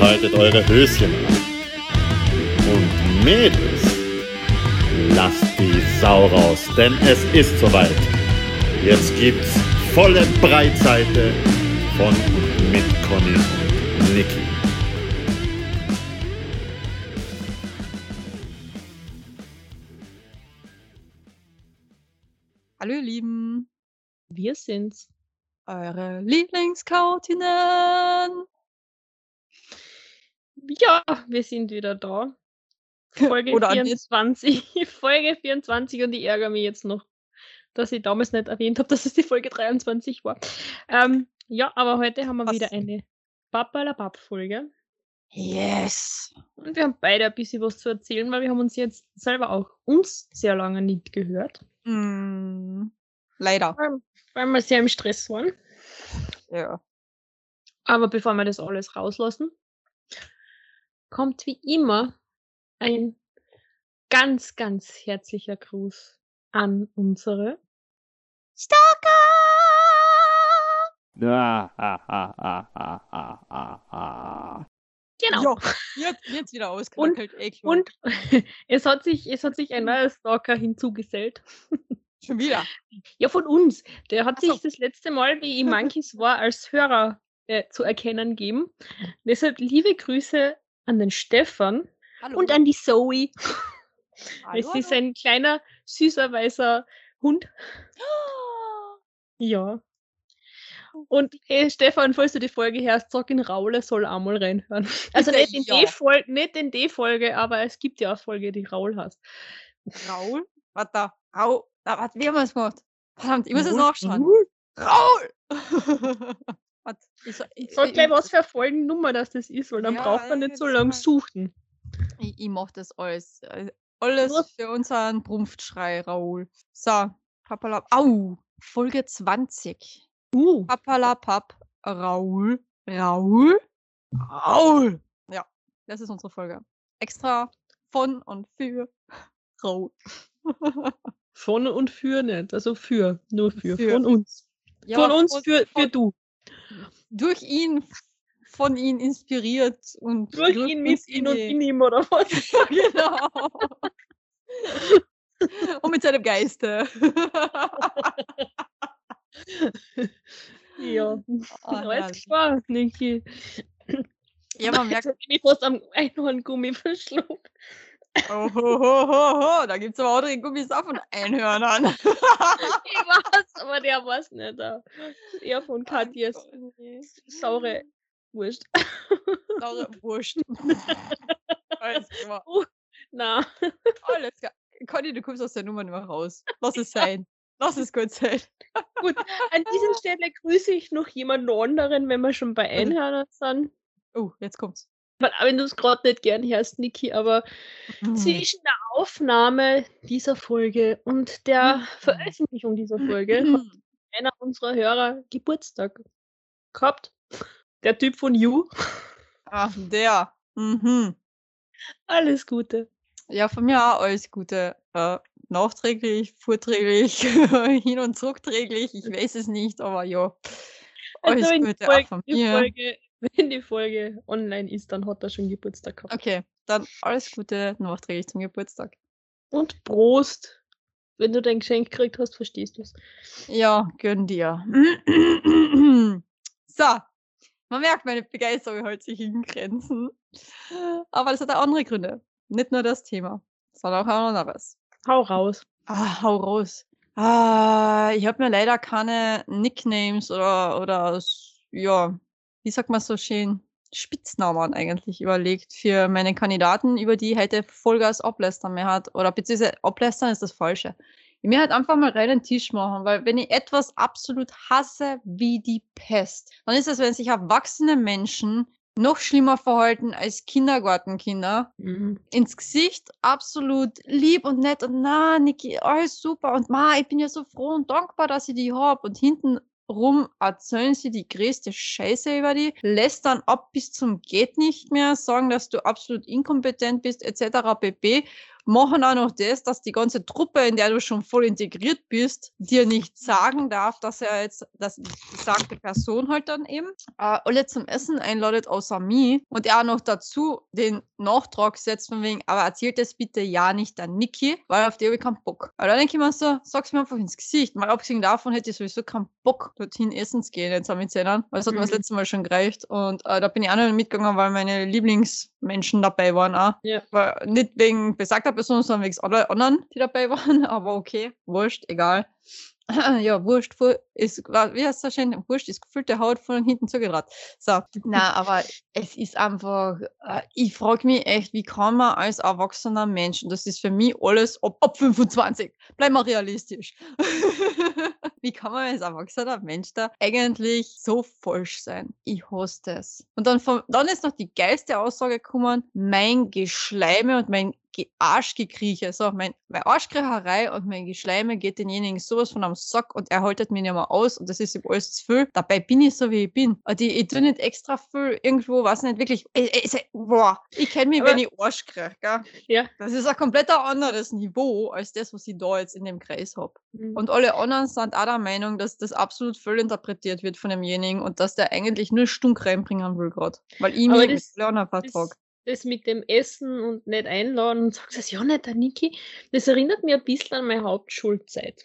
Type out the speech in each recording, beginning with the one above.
Behaltet eure Höschen an. Und Mädels, lasst die Sau raus, denn es ist soweit. Jetzt gibt's volle Breitseite von und mit Conny und Niki. Hallo ihr Lieben, Wir sind's. eure Lieblingskautinnen. Ja, wir sind wieder da. Folge Oder nicht. 24. Folge 24 und ich ärgere mich jetzt noch, dass ich damals nicht erwähnt habe, dass es die Folge 23 war. Ähm, ja, aber heute haben wir Was? wieder eine Papalapap-Folge. Yes. Und wir haben beide ein bisschen was zu erzählen, weil wir haben uns jetzt selber auch uns sehr lange nicht gehört, Mm, leider. weil, weil wir sehr im Stress waren. Ja. Aber bevor wir das alles rauslassen, kommt wie immer ein ganz, ganz herzlicher Gruß an unsere Ah, ah, ah, ah, ah, ah, ah, ah. Genau. Ja, jetzt, jetzt wieder ausgeknackelt. klar. Und es hat sich, es hat sich ein neuer Stalker hinzugesellt. schon wieder. Ja, von uns. Der hat so. sich das letzte Mal, wie ich Monkeys war, als Hörer äh, zu erkennen gegeben. Deshalb liebe Grüße an den Stefan Hallo. und an die Zoe. Hallo, Es ist ein kleiner, süßer, weißer Hund. Ja. Und hey, Stefan, falls du die Folge hörst, sag in Raul, er soll auch mal reinhören. Also nicht in, ja. die Folge, nicht in die Folge, aber es gibt ja eine Folge, die Raul heißt. Raul? Warte, Raul. Warte, wie haben wir es gemacht? Verdammt, ich muss es nachschauen. Raul? Ich, so- ich, Sag gleich, ich, was für eine Folgennummer das, das ist, weil dann Ja, braucht man nicht so lange suchen. Ich, ich mach das alles. äh, Alles für unseren Brumpfschrei, Raul. So, Papalap. Au! Folge 20. Uh, Papalapap. Raul. Raul. Raul. Ja, das ist unsere Folge. Extra von und für Raul. von und für nicht. Also für, nur für. Für. Von uns. Ja, von uns von- für, für von- du. Durch ihn, von ihn inspiriert und Durch ihn, mit ihn und in ihm, oder was? Genau. und mit seinem Geiste. ja. Ah, Alles klar, Niki. ja, man merkt, ich mich fast am Einhorngummi verschluckt. Oh, ho, ho, ho, ho. Da gibt es aber andere Gummis auch von Einhörnern. Ich weiß, aber der weiß nicht. Da. Er von Katjas saure Wurst. Saure Wurst. Alles klar. Na, Alles klar. Conny, du kommst aus der Nummer nicht mehr raus. Lass es sein. Lass es gut sein. gut. An dieser Stelle grüße ich noch jemanden anderen, wenn wir schon bei Einhörnern sind. Oh, jetzt kommt's. Weil, Wenn du es gerade nicht gern hörst, Niki, aber Hm. zwischen der Aufnahme dieser Folge und der Mhm. Veröffentlichung dieser Folge hat einer unserer Hörer Geburtstag gehabt. Der Typ von You. Ach, der. Mhm. Alles Gute. Ja, von mir auch alles Gute. Äh, nachträglich, vorträglich, hin und zurückträglich. Ich weiß es nicht, aber ja. Alles Also wenn, die Gute auch Folge, von die mir. Folge, wenn die Folge online ist, dann hat er schon Geburtstag gehabt. Okay, dann alles Gute nachträglich zum Geburtstag. Und Prost. Wenn du dein Geschenk gekriegt hast, verstehst du es. Ja, gönn dir. so, man merkt, meine Begeisterung hält sich in Grenzen. Aber das hat auch andere Gründe. Nicht nur das Thema, sondern auch anderes. Hau raus. Ah, hau raus. Ah, ich habe mir leider keine Nicknames oder, oder ja, wie sagt man so schön, Spitznamen eigentlich überlegt für meine Kandidaten, über die ich heute Vollgas ablästern mehr hat. Oder beziehungsweise ablästern ist das Falsche. Ich mir halt einfach mal reinen Tisch machen, weil wenn ich etwas absolut hasse wie die Pest, dann ist es, wenn sich erwachsene Menschen noch schlimmer verhalten als Kindergartenkinder Mhm. ins Gesicht absolut lieb und nett und na, Niki, alles super und ma, ich bin ja so froh und dankbar, dass ich die hab und hinten rum erzählen sie die größte Scheiße über die, lästern ab bis zum geht nicht mehr, sagen, dass du absolut inkompetent bist etc. pp. Machen auch noch das, dass die ganze Truppe, in der du schon voll integriert bist, dir nicht sagen darf, dass er jetzt, dass die besagte Person halt dann eben äh, alle zum Essen einladet, außer mich. Und er auch noch dazu den Nachtrag setzt von wegen, aber erzählt das bitte ja nicht an Niki, weil auf die habe ich keinen Bock. Aber dann denke ich mir so, sag's mir einfach ins Gesicht. Mal abgesehen davon hätte ich sowieso keinen Bock, dorthin essen zu gehen, jetzt mit Zähnern, weil das hat mir das Mhm. letzte Mal schon gereicht. Und äh, da bin ich auch noch mitgegangen, weil meine Lieblingsmenschen dabei waren auch. Ja. Weil nicht wegen besagter Person, sondern wegen aller anderen, die dabei waren. Aber okay, wurscht, egal. Ja, Wurscht ist, wie heißt das schön? Wurscht ist gefüllte Haut von hinten zugedraht. So, na, aber es ist einfach, äh, ich frage mich echt, wie kann man als erwachsener Mensch, und das ist für mich alles ab, ab 25, bleib mal realistisch. wie kann man als erwachsener Mensch da eigentlich so falsch sein? Ich hasse das. Und dann, vom, dann ist noch die geilste Aussage gekommen, mein Geschleime und mein Arschgekrieche, so mein, meine Arschkriecherei und mein Geschleime geht denjenigen sowas von am Sack und er haltet mich nicht mehr aus und das ist ihm alles zu viel. Dabei bin ich so, wie ich bin. Und ich, ich tue nicht extra viel irgendwo, was nicht wirklich, ich, ich, boah, ich kenne mich, Aber- wenn ich Arsch kriege? Ja. Das ist ein komplett anderes Niveau als das, was ich da jetzt in dem Kreis habe. Mhm. Und alle anderen sind auch der Meinung, dass das absolut fehlinterpretiert wird von demjenigen und dass der eigentlich nur Stunk reinbringen will gerade. Weil ich mich mit das- Leona das, vertrag. Das mit dem Essen und nicht einladen und sagst das ja nicht, der Niki, das erinnert mich ein bisschen an meine Hauptschulzeit.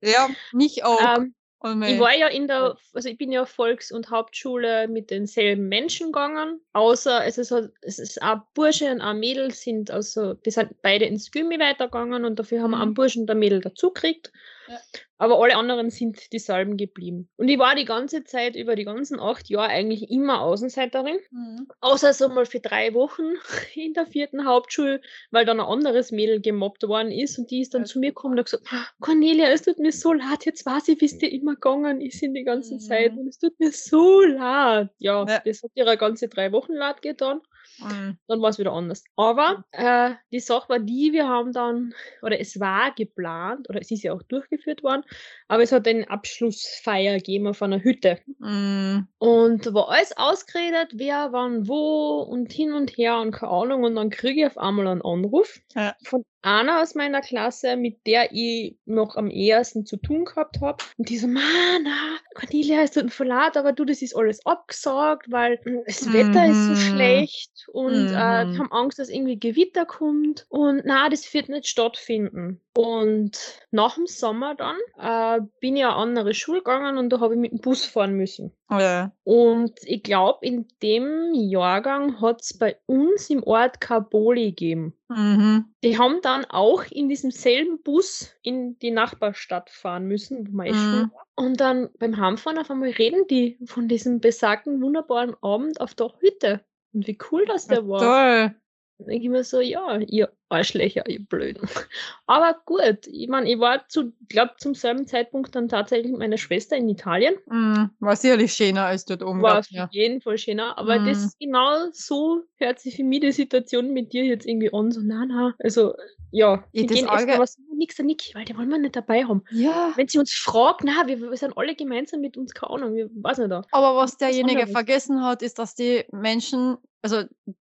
Ja, mich auch. Ähm, und ich war ja in der, also ich bin ja Volks- und Hauptschule mit denselben Menschen gegangen, außer es ist, halt- es ist ein Bursche und ein Mädel sind, also die sind beide ins Gymi weitergegangen und dafür haben wir Mhm. einen Burschen und ein Mädel dazu gekriegt. Ja. Aber alle anderen sind dieselben geblieben. Und ich war die ganze Zeit, über die ganzen acht Jahre eigentlich immer Außenseiterin. Mhm. Außer so mal für drei Wochen in der vierten Hauptschule, weil dann ein anderes Mädel gemobbt worden ist und die ist dann Ja, zu mir gekommen und hat gesagt, Cornelia, es tut mir so leid, jetzt weiß ich, wie es dir immer gegangen ist in die ganze Mhm. Zeit und es tut mir so leid. Ja, Ja. das hat ihre ganze drei Wochen leid getan, Mhm. dann war es wieder anders. Aber äh, die Sache war die, wir haben dann, oder es war geplant, oder es ist ja auch durchgeführt worden, aber es hat eine Abschlussfeier gegeben auf einer Hütte. Mhm. Und war alles ausgeredet, wer, wann, wo und hin und her und keine Ahnung. Und dann kriege ich auf einmal einen Anruf Ja. von einer aus meiner Klasse, mit der ich noch am ehesten zu tun gehabt habe. Und die so, Mana, Cornelia, mir voll leid, aber du, das ist alles abgesagt, weil das Wetter ist so Mhm. schlecht und äh, Mhm. wir haben Angst, dass irgendwie Gewitter kommt. Und na, das wird nicht stattfinden. Und nach dem Sommer dann äh, bin ich eine andere Schule gegangen und da habe ich mit dem Bus fahren müssen. Ja. Und ich glaube, in dem Jahrgang hat es bei uns im Ort Kaboli gegeben. Mhm. Die haben dann auch in diesem selben Bus in die Nachbarstadt fahren müssen, wo man eh Mhm. war. Und dann beim Heimfahren auf einmal reden die von diesem besagten wunderbaren Abend auf der Hütte. Und wie cool das der war. Toll. Dann denke ich mir so, ja, ihr Arschlöcher, ihr Blöden. Aber gut, ich meine, ich war zu, glaube zum selben Zeitpunkt dann tatsächlich mit meiner Schwester in Italien. Mhm. War sicherlich schöner als dort oben. War auf ja. jeden Fall schöner. Aber Mhm. das genau so hört sich für mich die Situation mit dir jetzt irgendwie an. So, na, na. Also, ja, wir das gehen aber so nix der Niki, weil die wollen wir nicht dabei haben. ja. Wenn sie uns fragt, na, wir, wir sind alle gemeinsam mit uns, keine Ahnung, wir weiß nicht da. Aber was was derjenige anderes. vergessen hat, ist, dass die Menschen, also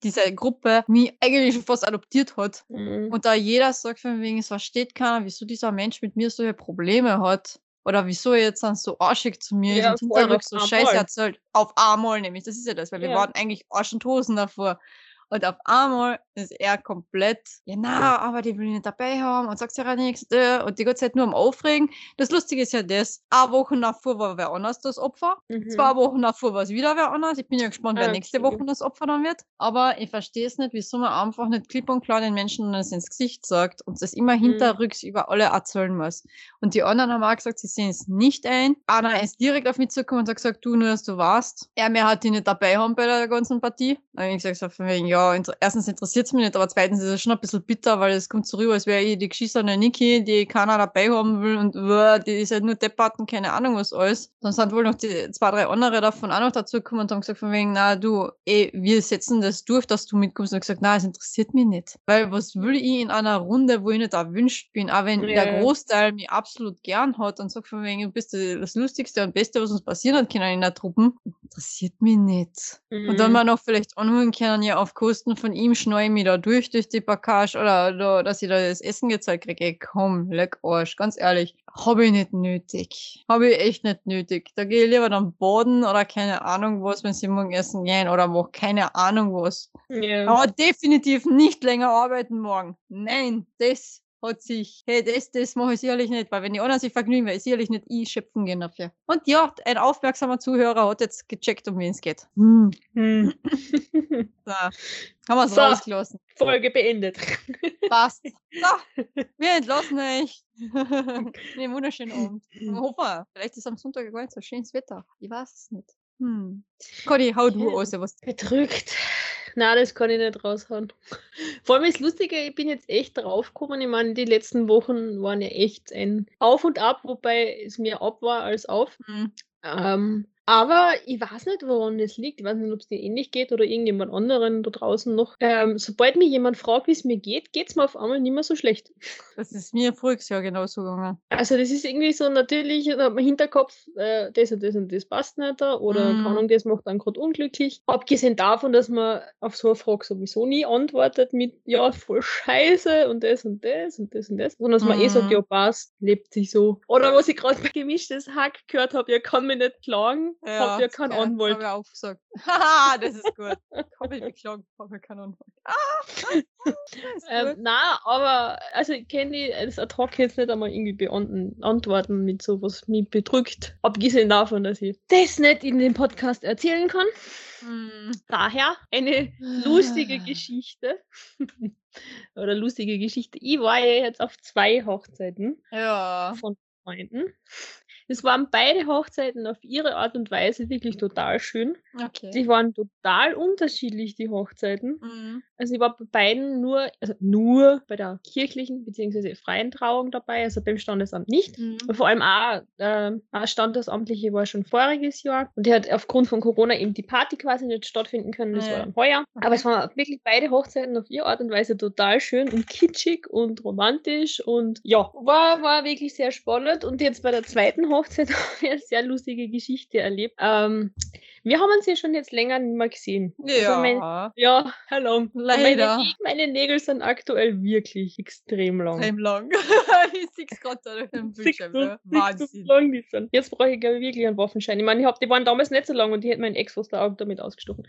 diese Gruppe, mich eigentlich schon fast adoptiert hat. Mhm. Und da jeder sagt von wegen, es versteht keiner, wieso dieser Mensch mit mir solche Probleme hat. Oder wieso er jetzt dann so arschig zu mir Ja, ist und auf so Scheiße erzählt. Auf einmal nämlich, das ist ja das, weil wir Ja. waren eigentlich Arsch und Hosen davor. Und auf einmal ist er komplett, ja na, aber die will ich nicht dabei haben und sagt ja nichts. äh, Und die ganze Zeit nur am Aufregen. Das Lustige ist ja das, eine Woche davor war wer anders das Opfer. Mhm. Zwei Wochen davor war es wieder wer anders. Ich bin ja gespannt, wer Ah, nächste okay. Woche das Opfer dann wird. Aber ich verstehe es nicht, wieso man einfach nicht klipp und klar den Menschen das ins Gesicht sagt und das immer Mhm. hinterrücks über alle erzählen muss. Und die anderen haben auch gesagt, sie sehen es nicht ein. Einer ist direkt auf mich zugekommen und hat gesagt, du nur, dass du warst. Er mehr hat die nicht dabei haben bei der ganzen Partie. Dann habe ich gesagt, so von wegen, ja, inter erstens interessiert es mich nicht, aber zweitens ist es schon ein bisschen bitter, weil es kommt so rüber, als wäre ich die geschissene Niki, die keiner dabei haben will und uah, die ist halt nur Debatten, keine Ahnung was alles. Dann sind wohl noch die zwei, drei andere davon auch noch dazu gekommen und haben gesagt von wegen, na du, ey, wir setzen das durch, dass du mitkommst. Und ich gesagt, na, es interessiert mich nicht. Weil was will ich in einer Runde, wo ich nicht erwünscht bin, auch wenn Ja. der Großteil mich absolut gern hat und sagt von wegen, du bist das Lustigste und Beste, was uns passieren hat können in der Truppen, interessiert mich nicht. Und dann Mhm. mal noch vielleicht anholen können, ja auf Kosten von ihm schneide ich mich da durch, durch die Package oder, oder dass ich da das Essen gezeigt kriege. Komm, leck Arsch, ganz ehrlich. Habe ich nicht nötig. Habe ich echt nicht nötig. Da gehe ich lieber dann baden oder keine Ahnung was, wenn sie morgen essen gehen oder mach keine Ahnung was. Ja. Aber definitiv nicht länger arbeiten morgen. Nein, das hat sich, hey, das, das mache ich sicherlich nicht, weil wenn die anderen sich vergnügen, werde ich sicherlich nicht ich schöpfen gehen dafür. Und ja, ein aufmerksamer Zuhörer hat jetzt gecheckt, um wen es geht. Hm. Hm. So, haben wir es So. rausgelassen. Folge beendet. Passt. So, wir entlassen euch. nee, wunderschönen Abend. Ich hoffe, vielleicht ist am Sonntag gar nicht so schönes Wetter. Ich weiß es nicht. Hm. Cody, hau du Ja. raus, was Bedrückt. Na, das kann ich nicht raushauen. Vor allem das Lustige, ich bin jetzt echt draufgekommen. Ich meine, die letzten Wochen waren ja echt ein Auf und Ab, wobei es mehr ab war als auf. hm. Ähm, aber ich weiß nicht, woran das liegt. Ich weiß nicht, ob es dir ähnlich geht oder irgendjemand anderen da draußen noch. Ähm, sobald mich jemand fragt, wie es mir geht, geht es mir auf einmal nicht mehr so schlecht. Das ist mir voriges Jahr genauso gegangen. Also das ist irgendwie so natürlich, da hat man Hinterkopf, äh, das und das und das passt nicht da oder Mhm. keine Ahnung, das macht dann gerade unglücklich. Abgesehen davon, dass man auf so eine Frage sowieso nie antwortet mit, ja, voll scheiße und das und das und das und das, sondern dass man eh sagt, Mhm. ja, passt, lebt sich so. Oder was ich gerade bei gemischtes Hack gehört habe, ja, kann mich nicht klagen, hab ja keinen Anwalt. Habe ich auch gesagt. Haha, das ist gut. Kann mich beklagen, habe ich keinen Anwalt. Ah, das ist Ähm, na, aber also ich kann die das ad hoc jetzt nicht einmal irgendwie beantworten mit sowas mich bedrückt. Abgesehen davon, dass ich das nicht in dem Podcast erzählen kann. Hm. Daher eine lustige Ah. Geschichte. Oder lustige Geschichte. Ich war ja jetzt auf zwei Hochzeiten Ja. von Freunden. Es waren beide Hochzeiten auf ihre Art und Weise wirklich total schön. Okay. Die waren total unterschiedlich, die Hochzeiten. Mhm. Also ich war bei beiden nur, also nur bei der kirchlichen bzw. freien Trauung dabei, also beim Standesamt nicht. Mhm. Und vor allem auch, äh, auch Standesamtliche war schon voriges Jahr und die hat aufgrund von Corona eben die Party quasi nicht stattfinden können. Das Ja. war dann heuer. Aber es waren wirklich beide Hochzeiten auf ihre Art und Weise total schön und kitschig und romantisch und ja, war, war wirklich sehr spannend. Und jetzt bei der zweiten Hochzeit habe ich eine sehr lustige Geschichte erlebt. Ähm, wir haben uns ja schon jetzt länger nicht mehr gesehen. Also mein, Ja. ja, hallo. Leider. Meine, meine Nägel sind aktuell wirklich extrem lang. Extrem lang. ich sehe es gerade da auf dem Bildschirm. Ja. Wahnsinn. lang die sind. Jetzt brauche ich, glaube ich, wirklich einen Waffenschein. Ich meine, ich hab, die waren damals nicht so lang und die hätte mein Ex aus der Augen damit ausgestochen.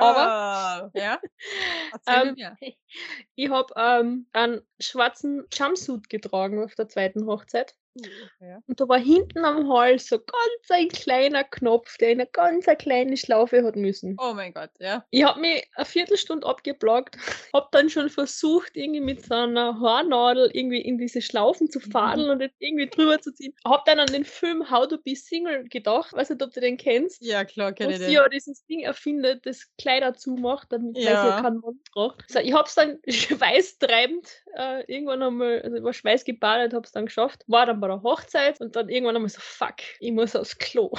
Aber, ja. Ähm. Ich habe ähm, einen schwarzen Jumpsuit getragen auf der zweiten Hochzeit. Ja. Und da war hinten am Hals so ganz ein kleiner Knopf, der eine ganz eine kleine Schlaufe hat müssen. Oh mein Gott, ja. Ich habe mich eine Viertelstunde abgeblockt, habe dann schon versucht, irgendwie mit so einer Haarnadel irgendwie in diese Schlaufen zu fadeln und jetzt irgendwie drüber zu ziehen. Habe dann an den Film How to Be Single gedacht, weiß nicht, ob du den kennst. Ja, klar, kenne ich sie den. ja dieses Ding erfindet, das Kleider zumacht, damit ja. sie Ja. keinen Mann braucht. So, ich hab's dann schweißtreibend äh, irgendwann einmal, also ich war schweißgebadet, hab's dann geschafft, war dann bei der Hochzeit und dann irgendwann einmal so, fuck, ich muss aufs Klo.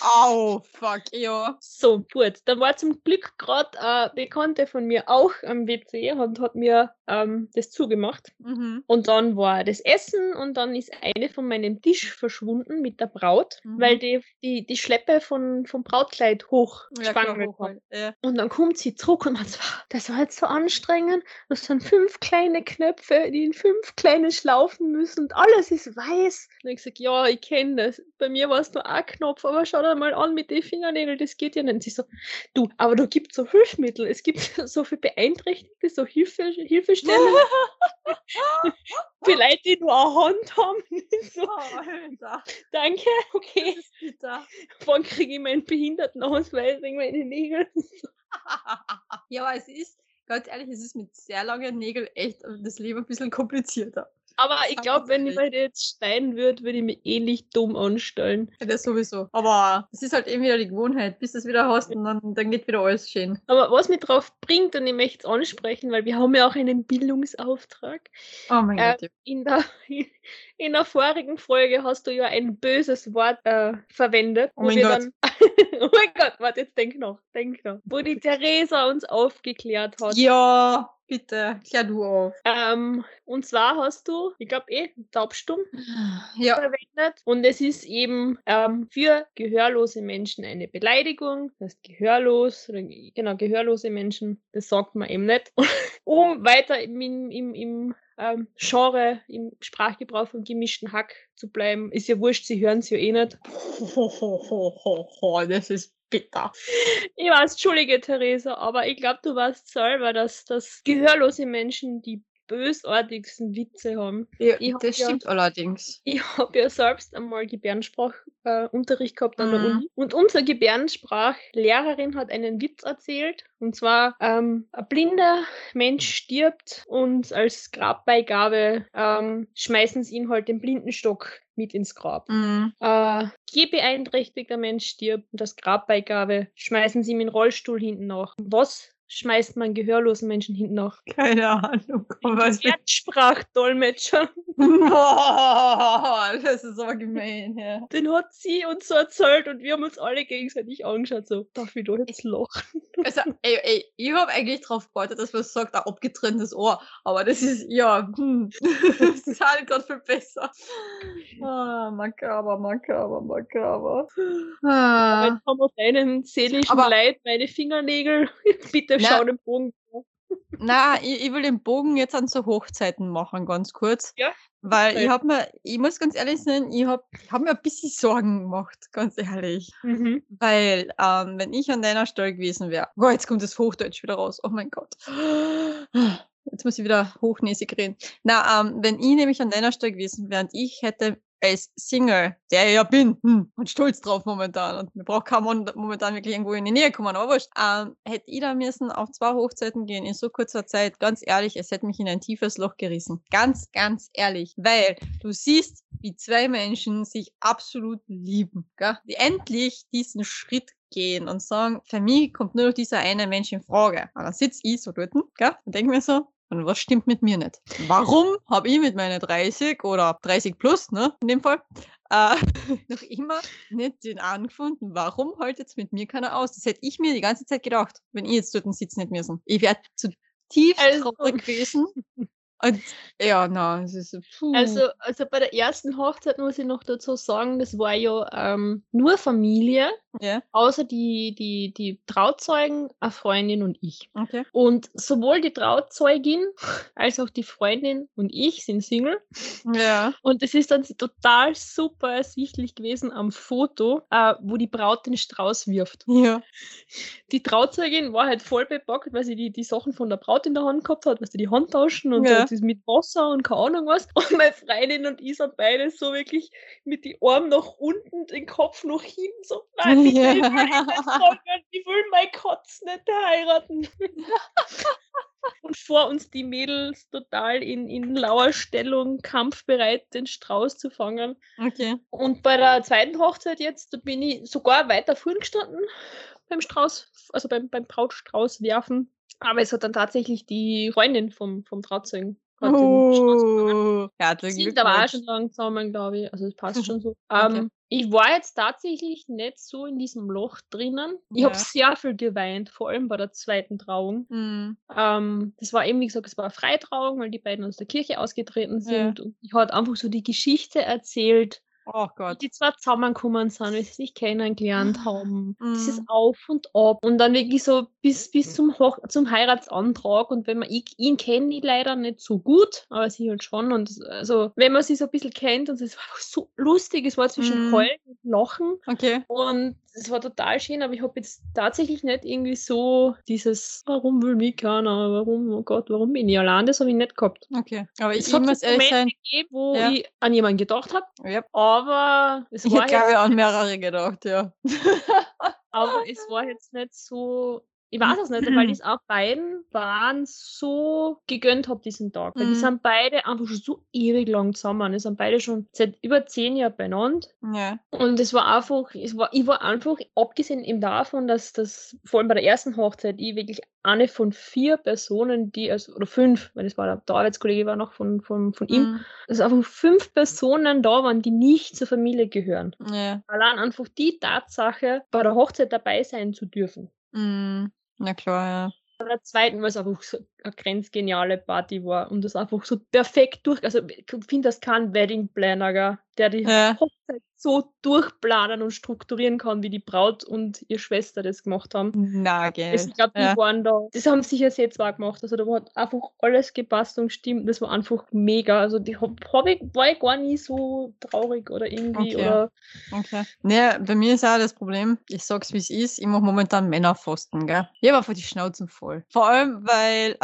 Au, fuck, ja. So, gut. Dann war zum Glück gerade eine Bekannte von mir auch am WC und hat mir ähm, das zugemacht. Mhm. Und dann war das Essen und dann ist eine von meinem Tisch verschwunden mit der Braut, Mhm. weil die, die, die Schleppe von, vom Brautkleid Ja, klar, hat. hochholen. Ja. Und dann kommt sie zurück und so, "Ah, das war jetzt so anstrengend. Das sind fünf kleine Knöpfe, die in fünf kleine Schlaufen müssen und alles ist weiß. Und ich gesagt, ja, ich kenne das. Bei mir war es nur ein Knopf, aber schau dir mal an mit den Fingernägeln, das geht ja nicht. Und sie so, du, aber da gibt so Hilfsmittel. Es gibt so für Beeinträchtigte, so Hilfe, Hilfestellungen. Vielleicht die nur eine Hand haben. So, Oh, danke, okay. Wann kriege ich meinen Behindertenausweis wegen meine Nägel? ja, aber es ist, ganz ehrlich, es ist mit sehr langen Nägeln echt das Leben ein bisschen komplizierter. Aber ich glaube, wenn ich dir jetzt schneiden würde, würde ich mich ähnlich dumm anstellen. Ja, das sowieso. Aber es ist halt eben wieder die Gewohnheit, bis du es wieder hast und dann, dann geht wieder alles schön. Aber was mich drauf bringt, und ich möchte es ansprechen, weil wir haben ja auch einen Bildungsauftrag. Oh mein Äh, Gott. ja. In der, in der vorigen Folge hast du ja ein böses Wort äh, verwendet. Oh mein Gott. Dann, oh mein Gott, warte, jetzt denk noch, denk noch. Wo die Theresa uns aufgeklärt hat. Ja, bitte, klär du auf. Ähm, und zwar hast du, ich glaube eh, taubstumm Ja. verwendet. Und es ist eben ähm, für gehörlose Menschen eine Beleidigung. Das heißt gehörlos, oder, genau, gehörlose Menschen, das sagt man eben nicht. um weiter im, im, im, im ähm, Genre, im Sprachgebrauch von gemischten Hack zu bleiben, ist ja wurscht, sie hören es ja eh nicht. das ist bitter. Ich weiß, entschuldige, Theresa, aber ich glaube, du weißt selber, dass, dass gehörlose Menschen die bösartigsten Witze haben. Ja, das ja- stimmt allerdings. Ich habe ja selbst einmal Gebärdensprachunterricht äh, gehabt an der Mhm. Uni. Und unsere Gebärdensprachlehrerin hat einen Witz erzählt. Und zwar, ähm, ein blinder Mensch stirbt und als Grabbeigabe ähm, schmeißen sie ihn halt den Blindenstock mit ins Grab. Mhm. Äh, gehbeeinträchtigter Mensch stirbt und als Grabbeigabe schmeißen sie ihm den Rollstuhl hinten nach. Was schmeißt man gehörlosen Menschen hinten nach? Keine Ahnung. Gebärdensprachdolmetscher. Boah, das ist aber gemein, ja. Den hat sie uns so erzählt und wir haben uns alle gegenseitig angeschaut, so, darf ich da jetzt lachen? Also, ey, ey, ich habe eigentlich drauf gewartet, dass man sagt, ein abgetrenntes Ohr. Aber das ist, ja, hm. das ist halt gerade viel besser. Ah, makaber, makaber, makaber. Ah. Jetzt haben wir deinen seelischen Aber- Leid, meine Fingernägel. Bitte. Schau den Bogen. Na, ich, ich will den Bogen jetzt an so Hochzeiten machen, ganz kurz. Ja, Weil ich okay. habe mir, ich muss ganz ehrlich sein, ich habe ich hab mir ein bisschen Sorgen gemacht, ganz ehrlich. Mhm. Weil, ähm, wenn ich an deiner Stelle gewesen wäre, oh, jetzt kommt das Hochdeutsch wieder raus, oh mein Gott. Jetzt muss ich wieder hochnäsig reden. Na, ähm, wenn ich nämlich an deiner Stelle gewesen wäre und ich hätte als Single, der ich ja bin, hm, und stolz drauf momentan, und mir braucht Mann momentan wirklich irgendwo in die Nähe kommen, aber wurscht, ähm, hätte ich da müssen auf zwei Hochzeiten gehen in so kurzer Zeit, ganz ehrlich, es hätte mich in ein tiefes Loch gerissen. Ganz, ganz ehrlich. Weil du siehst, wie zwei Menschen sich absolut lieben, gell? die endlich diesen Schritt gehen und sagen, für mich kommt nur noch dieser eine Mensch in Frage. Und dann sitze ich so dort, gell? und denke mir so, und was stimmt mit mir nicht? Warum habe ich mit meinen 30 oder 30 plus, ne, in dem Fall, äh, noch immer nicht den angefunden? Warum hält jetzt mit mir keiner aus? Das hätte ich mir die ganze Zeit gedacht, wenn ich jetzt dort sitzen hätte müssen. Ich wäre zutiefst Also- traurig gewesen. Und ja, na, es ist, puh. Also, also bei der ersten Hochzeit muss ich noch dazu sagen, das war ja ähm, nur Familie, ja, außer die, die, die Trauzeugen, eine Freundin und ich. okay. Und sowohl die Trauzeugin als auch die Freundin und ich sind Single. Ja. Und es ist dann total super ersichtlich gewesen am Foto, äh, wo die Braut den Strauß wirft. Ja. Die Trauzeugin war halt voll bepackt, weil sie die, die Sachen von der Braut in der Hand gehabt hat, weil sie die Handtaschen und Ja. so, das mit Wasser und keine Ahnung was. Und meine Freundin und ich sind beide so wirklich mit den Armen nach unten, den Kopf nach hinten, so, nein, ich will folgen, ich will mein Kotz nicht heiraten. Und vor uns die Mädels total in, in lauer Stellung, kampfbereit, den Strauß zu fangen. Okay. Und bei der zweiten Hochzeit jetzt, da bin ich sogar weiter vorn gestanden beim Strauß, also beim, beim Brautstrauß werfen. Aber es hat dann tatsächlich die Freundin vom, vom Trauzeugen. Hat. Oh, herzlichen Glückwunsch. schon lang zusammen, glaube ich. Also es passt schon so. Okay. Ähm, ich war jetzt tatsächlich nicht so in diesem Loch drinnen. Ich habe Ja. sehr viel geweint, vor allem bei der zweiten Trauung. Hm. Ähm, das war eben, wie gesagt, es war eine Freitrauung, weil die beiden aus der Kirche ausgetreten Ja. sind. Und ich hat einfach so die Geschichte erzählt, Oh Gott. die zwei zusammengekommen sind, wie sie sich kennengelernt haben. Dieses Mhm. Auf und Ab. Und dann wirklich so bis, bis zum, Hoch zum Heiratsantrag. Und wenn man, ich, ihn kenne ich leider nicht so gut, aber sie halt schon. Und also, wenn man sie so ein bisschen kennt, und es war so lustig, es war zwischen Mhm. Heulen und Lachen. Okay. Und es war total schön, aber ich habe jetzt tatsächlich nicht irgendwie so dieses, warum will mich keiner, warum, oh Gott, warum bin ich allein, das habe ich nicht gehabt. Okay. Aber ich, hat muss ehrlich sein, gegeben, wo Ja. ich an jemanden gedacht habe, ja, aber es ich war glaube ich an mehrere gedacht, ja. aber es war jetzt nicht so. Ich weiß es nicht, weil ich es auch beiden waren so gegönnt habe diesen Tag. Weil die Mhm. sind beide einfach schon so ewig lang zusammen. Die sind beide schon seit über zehn Jahren beieinander. Ja. Und es war einfach, es war, ich war einfach, abgesehen eben davon, dass das, vor allem bei der ersten Hochzeit, ich wirklich eine von vier Personen, die, also, oder fünf, weil das war der, der Arbeitskollege war noch von, von, von ihm, Mhm. dass einfach fünf Personen da waren, die nicht zur Familie gehören. Ja. Allein einfach die Tatsache, bei der Hochzeit dabei sein zu dürfen. Mhm. Na klar, ja. Bei der zweiten war es so eine grenzgeniale Party war und das einfach so perfekt durch. Also ich finde das kein Wedding Planner, gell, der die Ja. Hochzeit so durchplanen und strukturieren kann, wie die Braut und ihre Schwester das gemacht haben. Na, gell. ich glaube, die Ja. waren da, das haben sicher sie zwar gemacht, also da hat einfach alles gepasst und stimmt, das war einfach mega. Also die hab, ich, war ich gar nie so traurig oder irgendwie Okay. oder Okay. Nee, bei mir ist auch das Problem, ich sag's wie es ist, ich mache momentan Männerpfosten, gell? Ich habe einfach die Schnauzen voll. Vor allem, weil, äh,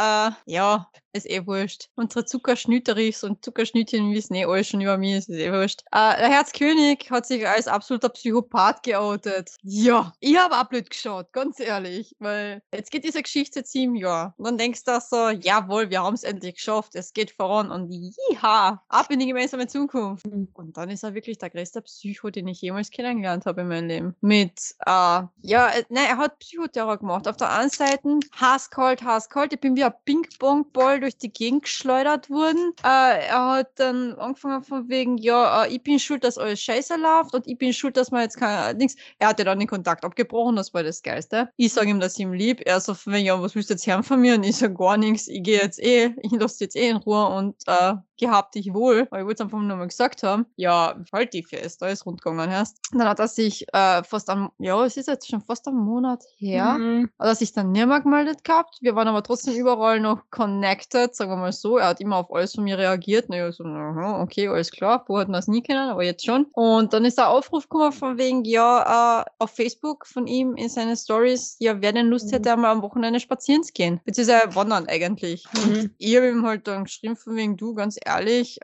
ja, ist eh wurscht. Unsere Zuckerschnüterichs und Zuckerschnütchen wissen eh alle schon über mich, ist eh wurscht. Äh, der Herzkönig hat sich als absoluter Psychopath geoutet. Ja, ich habe auch blöd geschaut, ganz ehrlich, weil jetzt geht diese Geschichte sieben Jahren. Und dann denkst du so, jawohl, wir haben es endlich geschafft, es geht voran und jiha, ab in die gemeinsame Zukunft. Und dann ist er wirklich der größte Psycho, den ich jemals kennengelernt habe in meinem Leben. Mit, äh, ja, äh, nein, er hat Psychoterror gemacht. Auf der einen Seite Hasskalt, Hasskalt. Ich bin wie ein Ping-Pong-Ball durch die Gegend geschleudert worden. Äh, er hat dann angefangen von wegen, ja, äh, ich bin schuld, dass alles scheiße läuft und ich bin schuld, dass man jetzt kein, nichts. Er hatte dann den Kontakt abgebrochen, das war das Geilste. Ich sage ihm, dass ich ihm lieb. Er so von wegen, ja, was willst du jetzt hören von mir? Und ich sag gar nichts. Ich gehe jetzt eh, ich lasse jetzt eh in Ruhe und, äh, gehabt dich wohl, weil ich wollte es einfach nur mal gesagt haben, ja, halt dich fest, da ist rund gegangen erst. Dann hat er sich äh, fast am, ja, es ist jetzt schon fast einen Monat her, Mhm. hat er sich dann nicht mehr gemeldet gehabt. Wir waren aber trotzdem überall noch connected, sagen wir mal so. Er hat immer auf alles von mir reagiert. Naja, so, aha, okay, alles klar. Wo hat man es nie kennen, aber jetzt schon. Und dann ist der Aufruf gekommen von wegen, ja, äh, auf Facebook von ihm in seine Stories, ja, wer denn Lust Mhm. hätte, einmal am Wochenende spazieren zu gehen. Beziehungsweise wandern eigentlich. Mhm. Und ich habe ihm halt dann geschrieben von wegen, du, ganz ehrlich,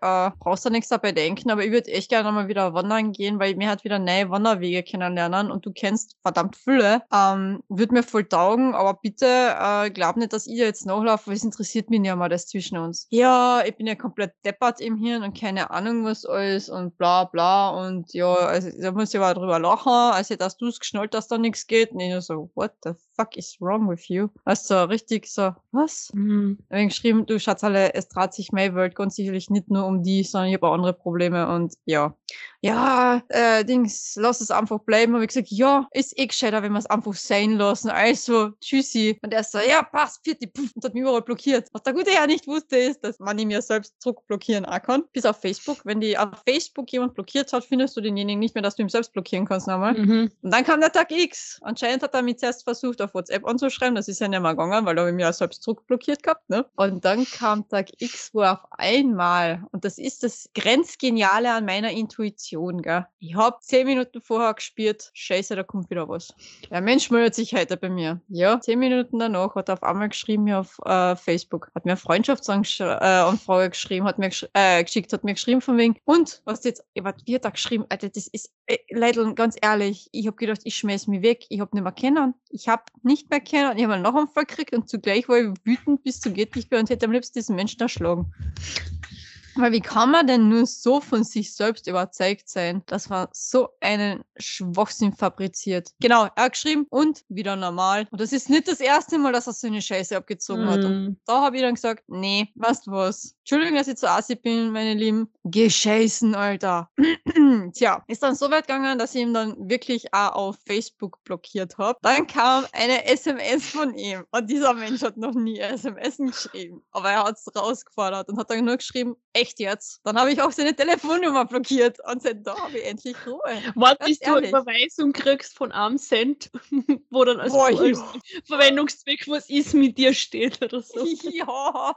äh, brauchst da nichts dabei denken, aber ich würde echt gerne mal wieder wandern gehen, weil mir halt wieder neue Wanderwege kennenlernen und du kennst verdammt viele. Ähm, würde mir voll taugen, aber bitte äh, glaub nicht, dass ich jetzt nachlaufe, weil es interessiert mich nicht mehr das zwischen uns. Ja, ich bin ja komplett deppert im Hirn und keine Ahnung was alles und bla bla und ja, also da muss ich aber drüber lachen, also dass du es geschnallt, dass da nichts geht. Und ich nur so, what the fuck is wrong with you? Also richtig so, was? Mhm. Ich habe geschrieben, du Schatzhalle, es dreht sich meine Welt ganz sicherlich nicht nur um die, sondern ich habe auch andere Probleme und ja. Ja, äh, Dings, lass es einfach bleiben. Habe ich gesagt, ja, ist eh gescheiter, wenn wir es einfach sein lassen. Also, tschüssi. Und er so, ja, passt, vierte, puff, und hat mich überall blockiert. Was der Gute ja nicht wusste, ist, dass man ihn ja selbst zurückblockieren auch kann. Bis auf Facebook. Wenn die auf Facebook jemand blockiert hat, findest du denjenigen nicht mehr, dass du ihn selbst blockieren kannst nochmal. Mhm. Und dann kam der Tag X. Anscheinend hat er mich zuerst versucht, auf WhatsApp anzuschreiben. Das ist ja nicht mehr gegangen, weil da habe ich mich ja selbst zurückblockiert gehabt. Ne? Und dann kam Tag X, wo auf einmal, und das ist das Grenzgeniale an meiner Intuition, gell? Ich habe zehn Minuten vorher gespürt, scheiße, da kommt wieder was. Der Mensch meldet sich heute bei mir. Ja, zehn Minuten danach hat er auf einmal geschrieben mir auf äh, Facebook, hat mir Freundschaftsanfrage geschrieben, hat mir gesch äh, geschickt, hat mir geschrieben von wegen, und was jetzt, was wird da geschrieben? Alter, das ist, äh, Leute, ganz ehrlich, ich habe gedacht, ich schmeiß mich weg, ich habe nicht mehr kennen, ich habe nicht mehr kennen, ich habe einen Lachanfall gekriegt und zugleich war ich wütend bis zu geht nicht mehr und hätte am liebsten diesen Menschen erschlagen. Weil wie kann man denn nur so von sich selbst überzeugt sein, dass man so einen Schwachsinn fabriziert? Genau, er hat geschrieben und wieder normal. Und das ist nicht das erste Mal, dass er so eine Scheiße abgezogen hat. Und Mhm. da habe ich dann gesagt, nee, weißt du was? Entschuldigung, dass ich zu assi bin, meine Lieben. Gescheißen, Alter. Tja, ist dann so weit gegangen, dass ich ihn dann wirklich auch auf Facebook blockiert habe. Dann kam eine SMS von ihm. Und dieser Mensch hat noch nie SMS geschrieben. Aber er hat es rausgefordert und hat dann nur geschrieben, echt jetzt? Dann habe ich auch seine Telefonnummer blockiert. Und seitdem habe ich endlich Ruhe. Was Ganz bis du eine. Überweisung kriegst von einem Cent, wo dann als, Boah, als. Verwendungszweck, was ist mit dir steht oder so. ja,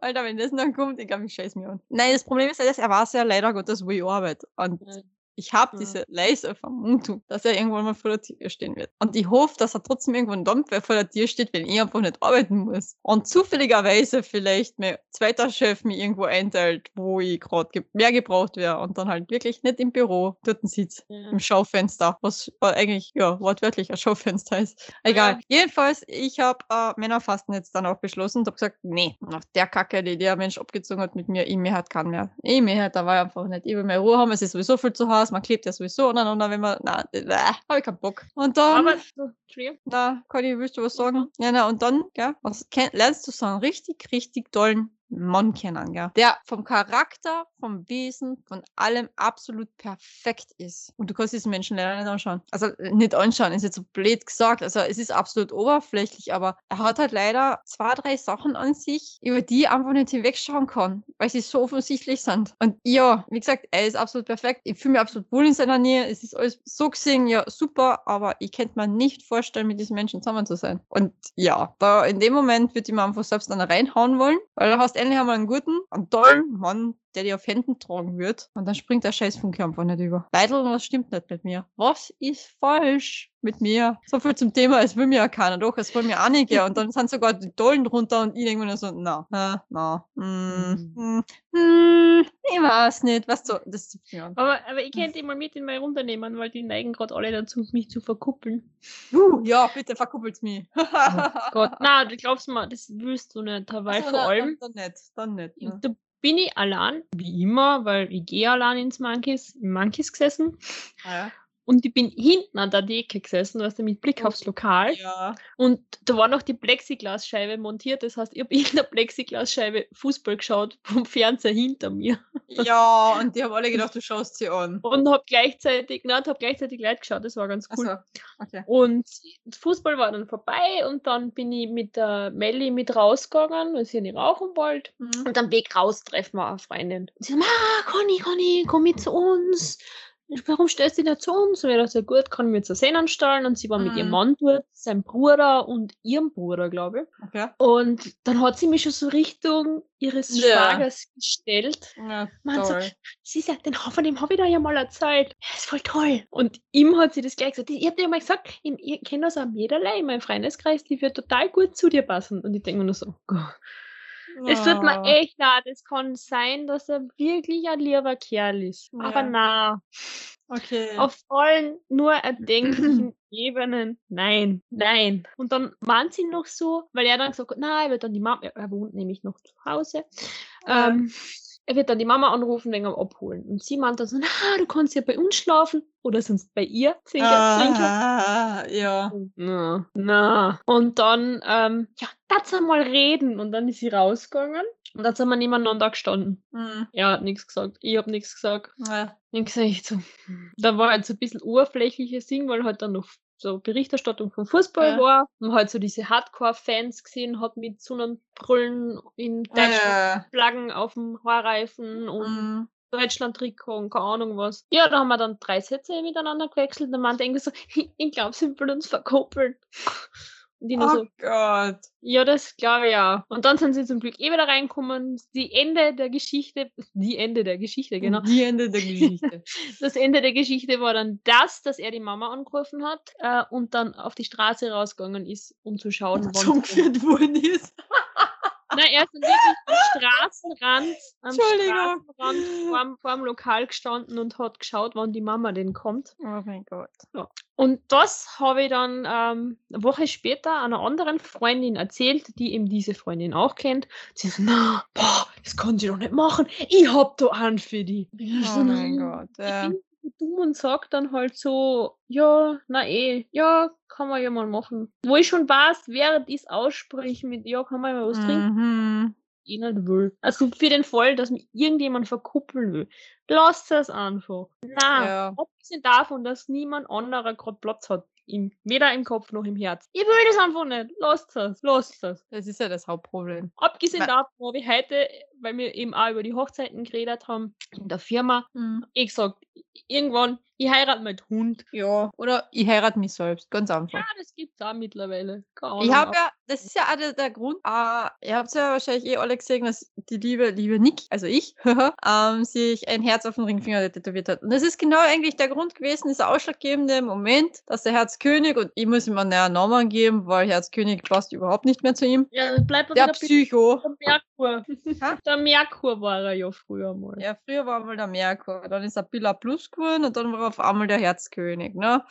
Alter, wenn das dann kommt, ich glaube, ich scheiß mir an. Nein, das Problem ist, ja, dass er weiß ja leider Gottes, wo ich arbeite. Und Ja. Ich habe Ja. diese leise Vermutung, dass er irgendwann mal vor der Tür stehen wird. Und ich hoffe, dass er trotzdem irgendwann dann vor der Tür steht, wenn ich einfach nicht arbeiten muss. Und zufälligerweise vielleicht mein zweiter Chef mir irgendwo einteilt, wo ich gerade ge mehr gebraucht wäre und dann halt wirklich nicht im Büro dort sitzt Ja. im Schaufenster, was äh, eigentlich ja wortwörtlich ein Schaufenster ist. Egal. Ja. Jedenfalls, ich habe äh, Männerfasten jetzt dann auch beschlossen und habe gesagt, nee, nach der Kacke, die der Mensch abgezogen hat mit mir, ich mehr hat kann mehr. Ich mehr hat, da war einfach nicht. Ich will mehr Ruhe haben, es ist sowieso viel zu Hause, man klebt ja sowieso aneinander, wenn man, na, äh, habe ich keinen Bock. Und dann, Aber, na, Conny, willst du was sagen? Ja, na, und dann, ja, was lernst du so einen richtig, richtig tollen Gell? der vom Charakter, vom Wesen, von allem absolut perfekt ist. Und du kannst diesen Menschen leider nicht anschauen. Also äh, nicht anschauen, ist jetzt so blöd gesagt. Also es ist absolut oberflächlich, aber er hat halt leider zwei, drei Sachen an sich, über die ich einfach nicht hinwegschauen kann, weil sie so offensichtlich sind. Und ja, wie gesagt, er ist absolut perfekt. Ich fühle mich absolut wohl in seiner Nähe. Es ist alles so gesehen, ja, super, aber ich könnte mir nicht vorstellen, mit diesen Menschen zusammen zu sein. Und ja, da in dem Moment würde ich mir einfach selbst dann reinhauen wollen, weil du hast endlich einmal einen guten, einen tollen Mann, der die auf Händen tragen wird. Und dann springt der Scheißfunke einfach nicht über. Leidl, was stimmt nicht mit mir? Was ist falsch mit mir? So viel zum Thema, es will mir ja keiner. Doch, es will mir einige. Und dann sind sogar die Tollen drunter und ich denke mir so, na, na, na, mm, mm, mm, ich weiß nicht, was so, das ja. Aber, aber ich könnte die mal mit in meine Runde nehmen, weil die neigen gerade alle dazu, mich zu verkuppeln. Uh, ja, bitte verkuppelt's mich. Oh Gott, na, du glaubst mal, das willst du nicht, weil Also, vor allem, Dann, dann nicht, dann nicht. Ne? Bin ich allein, wie immer, weil ich gehe allein ins Monkeys, im Monkeys gesessen. Ah, ja. Und ich bin hinten an der Decke gesessen, weißt du, mit Blick aufs Lokal. Ja. Und da war noch die Plexiglasscheibe montiert. Das heißt, ich habe in der Plexiglasscheibe Fußball geschaut vom Fernseher hinter mir. ja, und die haben alle gedacht, du schaust sie an. Und habe gleichzeitig, nein, habe gleichzeitig Leute geschaut. Das war ganz cool. Also, okay. Und Fußball war dann vorbei und dann bin ich mit der Melli mit rausgegangen, weil sie nicht rauchen wollte. Mhm. Und am Weg raus treffen wir eine Freundin. Und sie sagt, ah, Conny, Conny, komm mit zu uns. Warum stellst du dich nicht zu uns? Und ich dachte, gut, kann ich mir zur Sehne anstellen. Und sie war mit ihrem Mhm. Mann dort, seinem Bruder und ihrem Bruder, glaube ich. Okay. Und dann hat sie mich schon so Richtung ihres Ja. Schwagers gestellt. Ja, Man so, sie sagt, den von dem habe ich da ja mal erzählt. Er ist voll toll. Und ihm hat sie das gleich gesagt. Ich habe dir mal gesagt, ich, kenne das auch jederlei in meinem Freundeskreis, die wird total gut zu dir passen. Und ich denke mir nur so, oh Gott. Es tut mir echt leid. Es kann sein, dass er wirklich ein lieber Kerl ist. Aber Ja. na, Okay. auf allen nur erdenklichen Ebenen. Nein, nein. Und dann meint sie noch so, weil er dann gesagt hat, nein, er wird dann die Mama, er- er wohnt nämlich noch zu Hause. Ähm, er wird dann die Mama anrufen wegen am Abholen. Und sie meint dann so, na, du kannst ja bei uns schlafen oder sonst bei ihr. Zwinker, zwinker. Ah, ja. Na, na. Und dann, ähm, ja, lass mal reden. Und dann ist sie rausgegangen. Und dann sind wir nebeneinander gestanden. Hm. Er hat nichts gesagt, ich habe nichts gesagt. Ja. Dann gesagt, so, da war halt so ein bisschen oberflächliches Ding, weil halt dann noch so Berichterstattung vom Fußball Ja. war. Und halt so diese Hardcore-Fans gesehen hat mit so einem Brüllen in Deutschland, Ja. Flaggen auf dem Haarreifen und Hm. Deutschland-Trikot und keine Ahnung was. Ja, da haben wir dann drei Sätze miteinander gewechselt. Der Mann denkt so, ich glaube, sie will uns verkuppeln. Und die nur Oh so, Gott. ja, das glaube ich auch. Und dann sind sie zum Glück eh wieder reinkommen. Die Ende der Geschichte, die Ende der Geschichte, genau. Die Ende der Geschichte. Das Ende der Geschichte war dann das, dass er die Mama angerufen hat äh, und dann auf die Straße rausgegangen ist, um zu schauen, wann Zum geführt worden ist. Nein, er ist wirklich am Straßenrand, am. Straßenrand vorm, vorm Lokal gestanden und hat geschaut, wann die Mama denn kommt. Oh mein Gott. Und das habe ich dann ähm, eine Woche später einer anderen Freundin erzählt, die eben diese Freundin auch kennt. Sie so, na, boah, das kann sie doch nicht machen. Ich hab da einen für die. Ich so, Oh mein "Na, Gott. ich Ja. bin dumm und sag dann halt so, ja, na eh, ja, kann man ja mal machen. Wo ich schon weiß, während ich es ausspreche mit, ja, kann man ja mal was trinken, Mhm. ich nicht will. Also für den Fall, dass mich irgendjemand verkuppeln will, lasst es einfach. Na, Ja. abgesehen davon, dass niemand anderer gerade Platz hat. Im, weder im Kopf noch im Herz. Ich will das einfach nicht. Lasst es. Lasst es. Das ist ja das Hauptproblem. Abgesehen davon habe ich heute, weil wir eben auch über die Hochzeiten geredet haben, in der Firma, Mhm. ich gesagt, irgendwann, ich heirate mit Hund. Ja. Oder ich heirate mich selbst. Ganz einfach. Ja, das gibt's auch mittlerweile. Ich habe ja, das ist ja auch der, der Grund, äh, ihr habt ja wahrscheinlich eh alle gesehen, dass die liebe, liebe Nick, also ich, ähm, sich ein Herz auf den Ringfinger tätowiert hat. Und das ist genau eigentlich der Grund gewesen, dieser ausschlaggebende Moment, dass der Herzkönig, und ich muss ihm einen näheren Namen geben, weil Herzkönig passt überhaupt nicht mehr zu ihm, Ja, dann bleibt er der Psycho. der Merkur. Der Merkur war er ja früher mal. Ja, früher war mal der Merkur, dann ist er Billa Plus geworden und dann war er auf einmal der Herzkönig, ne?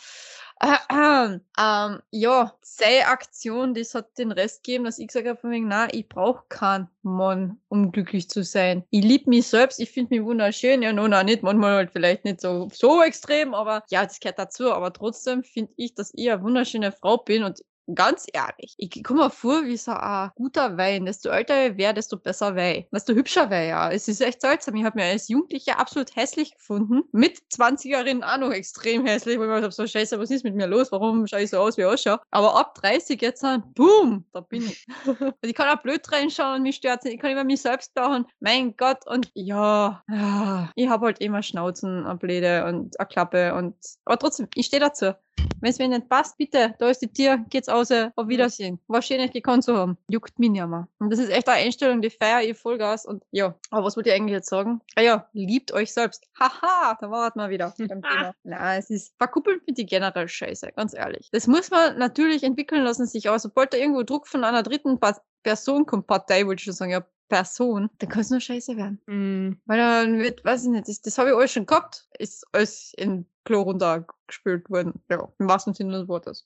Äh, äh, ähm, ja, seine Aktion, das hat den Rest gegeben, dass ich gesagt habe, von wegen, na, ich brauche keinen Mann, um glücklich zu sein. Ich liebe mich selbst, ich finde mich wunderschön, ja, no, na, nicht, manchmal halt vielleicht nicht so, so extrem, aber ja, das gehört dazu, aber trotzdem finde ich, dass ich eine wunderschöne Frau bin und ganz ehrlich, ich komme mir vor wie so ein guter Wein. Desto älter ich wäre, desto besser Wein. Desto hübscher wäre ja. Es ist echt seltsam. Ich habe mir als Jugendliche absolut hässlich gefunden. Mit 20erin auch noch extrem hässlich, weil ich mir gedacht so scheiße, was ist mit mir los? Warum schaue ich so aus, wie ich ausschaue? Aber ab 30 jetzt, dann, boom, da bin ich. und ich kann auch blöd reinschauen, mich stört. Ich kann über mich selbst lachen. Mein Gott, und ja, ja ich habe halt immer Schnauzen, eine Bläde und eine Klappe und, aber trotzdem, ich stehe dazu. Wenn es mir nicht passt, bitte, da ist die Tür, geht's aus, auf Wiedersehen. War schön, euch gekannt zu haben. Juckt mich nicht mehr. Und das ist echt eine Einstellung, die feier ich Vollgas. Und ja, aber was wollte ich eigentlich jetzt sagen? Ah ja, liebt euch selbst. Haha, da war mal wieder beim Thema. Na, es ist verkuppelt mit die generell Scheiße, ganz ehrlich. Das muss man natürlich entwickeln lassen sich, aber sobald da irgendwo Druck von einer dritten Person kommt, Partei, wollte ich schon sagen, ja, Person, dann kann es nur scheiße werden. Mm. Weil dann wird, weiß ich nicht, das, das habe ich alles schon gehabt, ist alles in Klo runtergespült worden. Ja, im wahrsten Sinne des Wortes.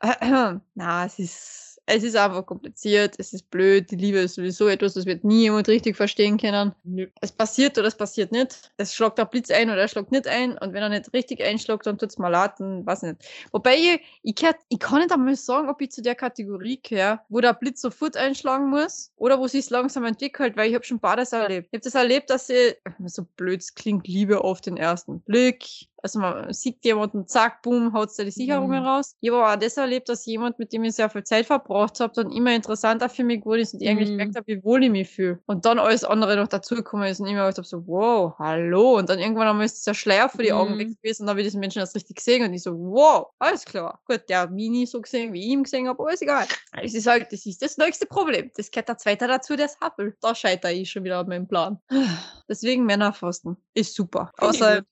Na, es ist, es ist einfach kompliziert, es ist blöd, die Liebe ist sowieso etwas, das wird nie jemand richtig verstehen können. Nö. Es passiert oder es passiert nicht. Es schlägt der Blitz ein oder er schlägt nicht ein. Und wenn er nicht richtig einschlägt, dann tut's mal leid, dann weiß ich nicht. Wobei ich, ich, gehör, ich kann nicht einmal sagen, ob ich zu der Kategorie gehöre, wo der Blitz sofort einschlagen muss oder wo sich's langsam entwickelt, weil ich habe schon beides erlebt. Ich habe das erlebt, dass sie, so blöd es klingt, Liebe auf den ersten Blick. Also man sieht jemanden, zack, boom, haut da die Sicherungen Mhm. raus. Ich habe auch das erlebt, dass jemand, mit dem ich sehr viel Zeit verbracht habe, dann immer interessanter für mich geworden ist und ich eigentlich Mhm. gemerkt habe, wie wohl ich mich fühle. Und dann alles andere noch dazugekommen ist und ich mir gedacht habe, so, wow, hallo. Und dann irgendwann einmal ist dieser Schleier vor die Augen Mhm. weg gewesen und dann habe ich diesen Menschen erst richtig gesehen und ich so, wow, alles klar. Gut, der hat mich nie so gesehen, wie ich ihn gesehen habe, aber ist egal. Es ist halt, das ist das nächste Problem. Das gehört der zweite dazu, das Happel. Da scheitere ich schon wieder an meinem Plan. Deswegen Männerfasten. Ist super. Außer,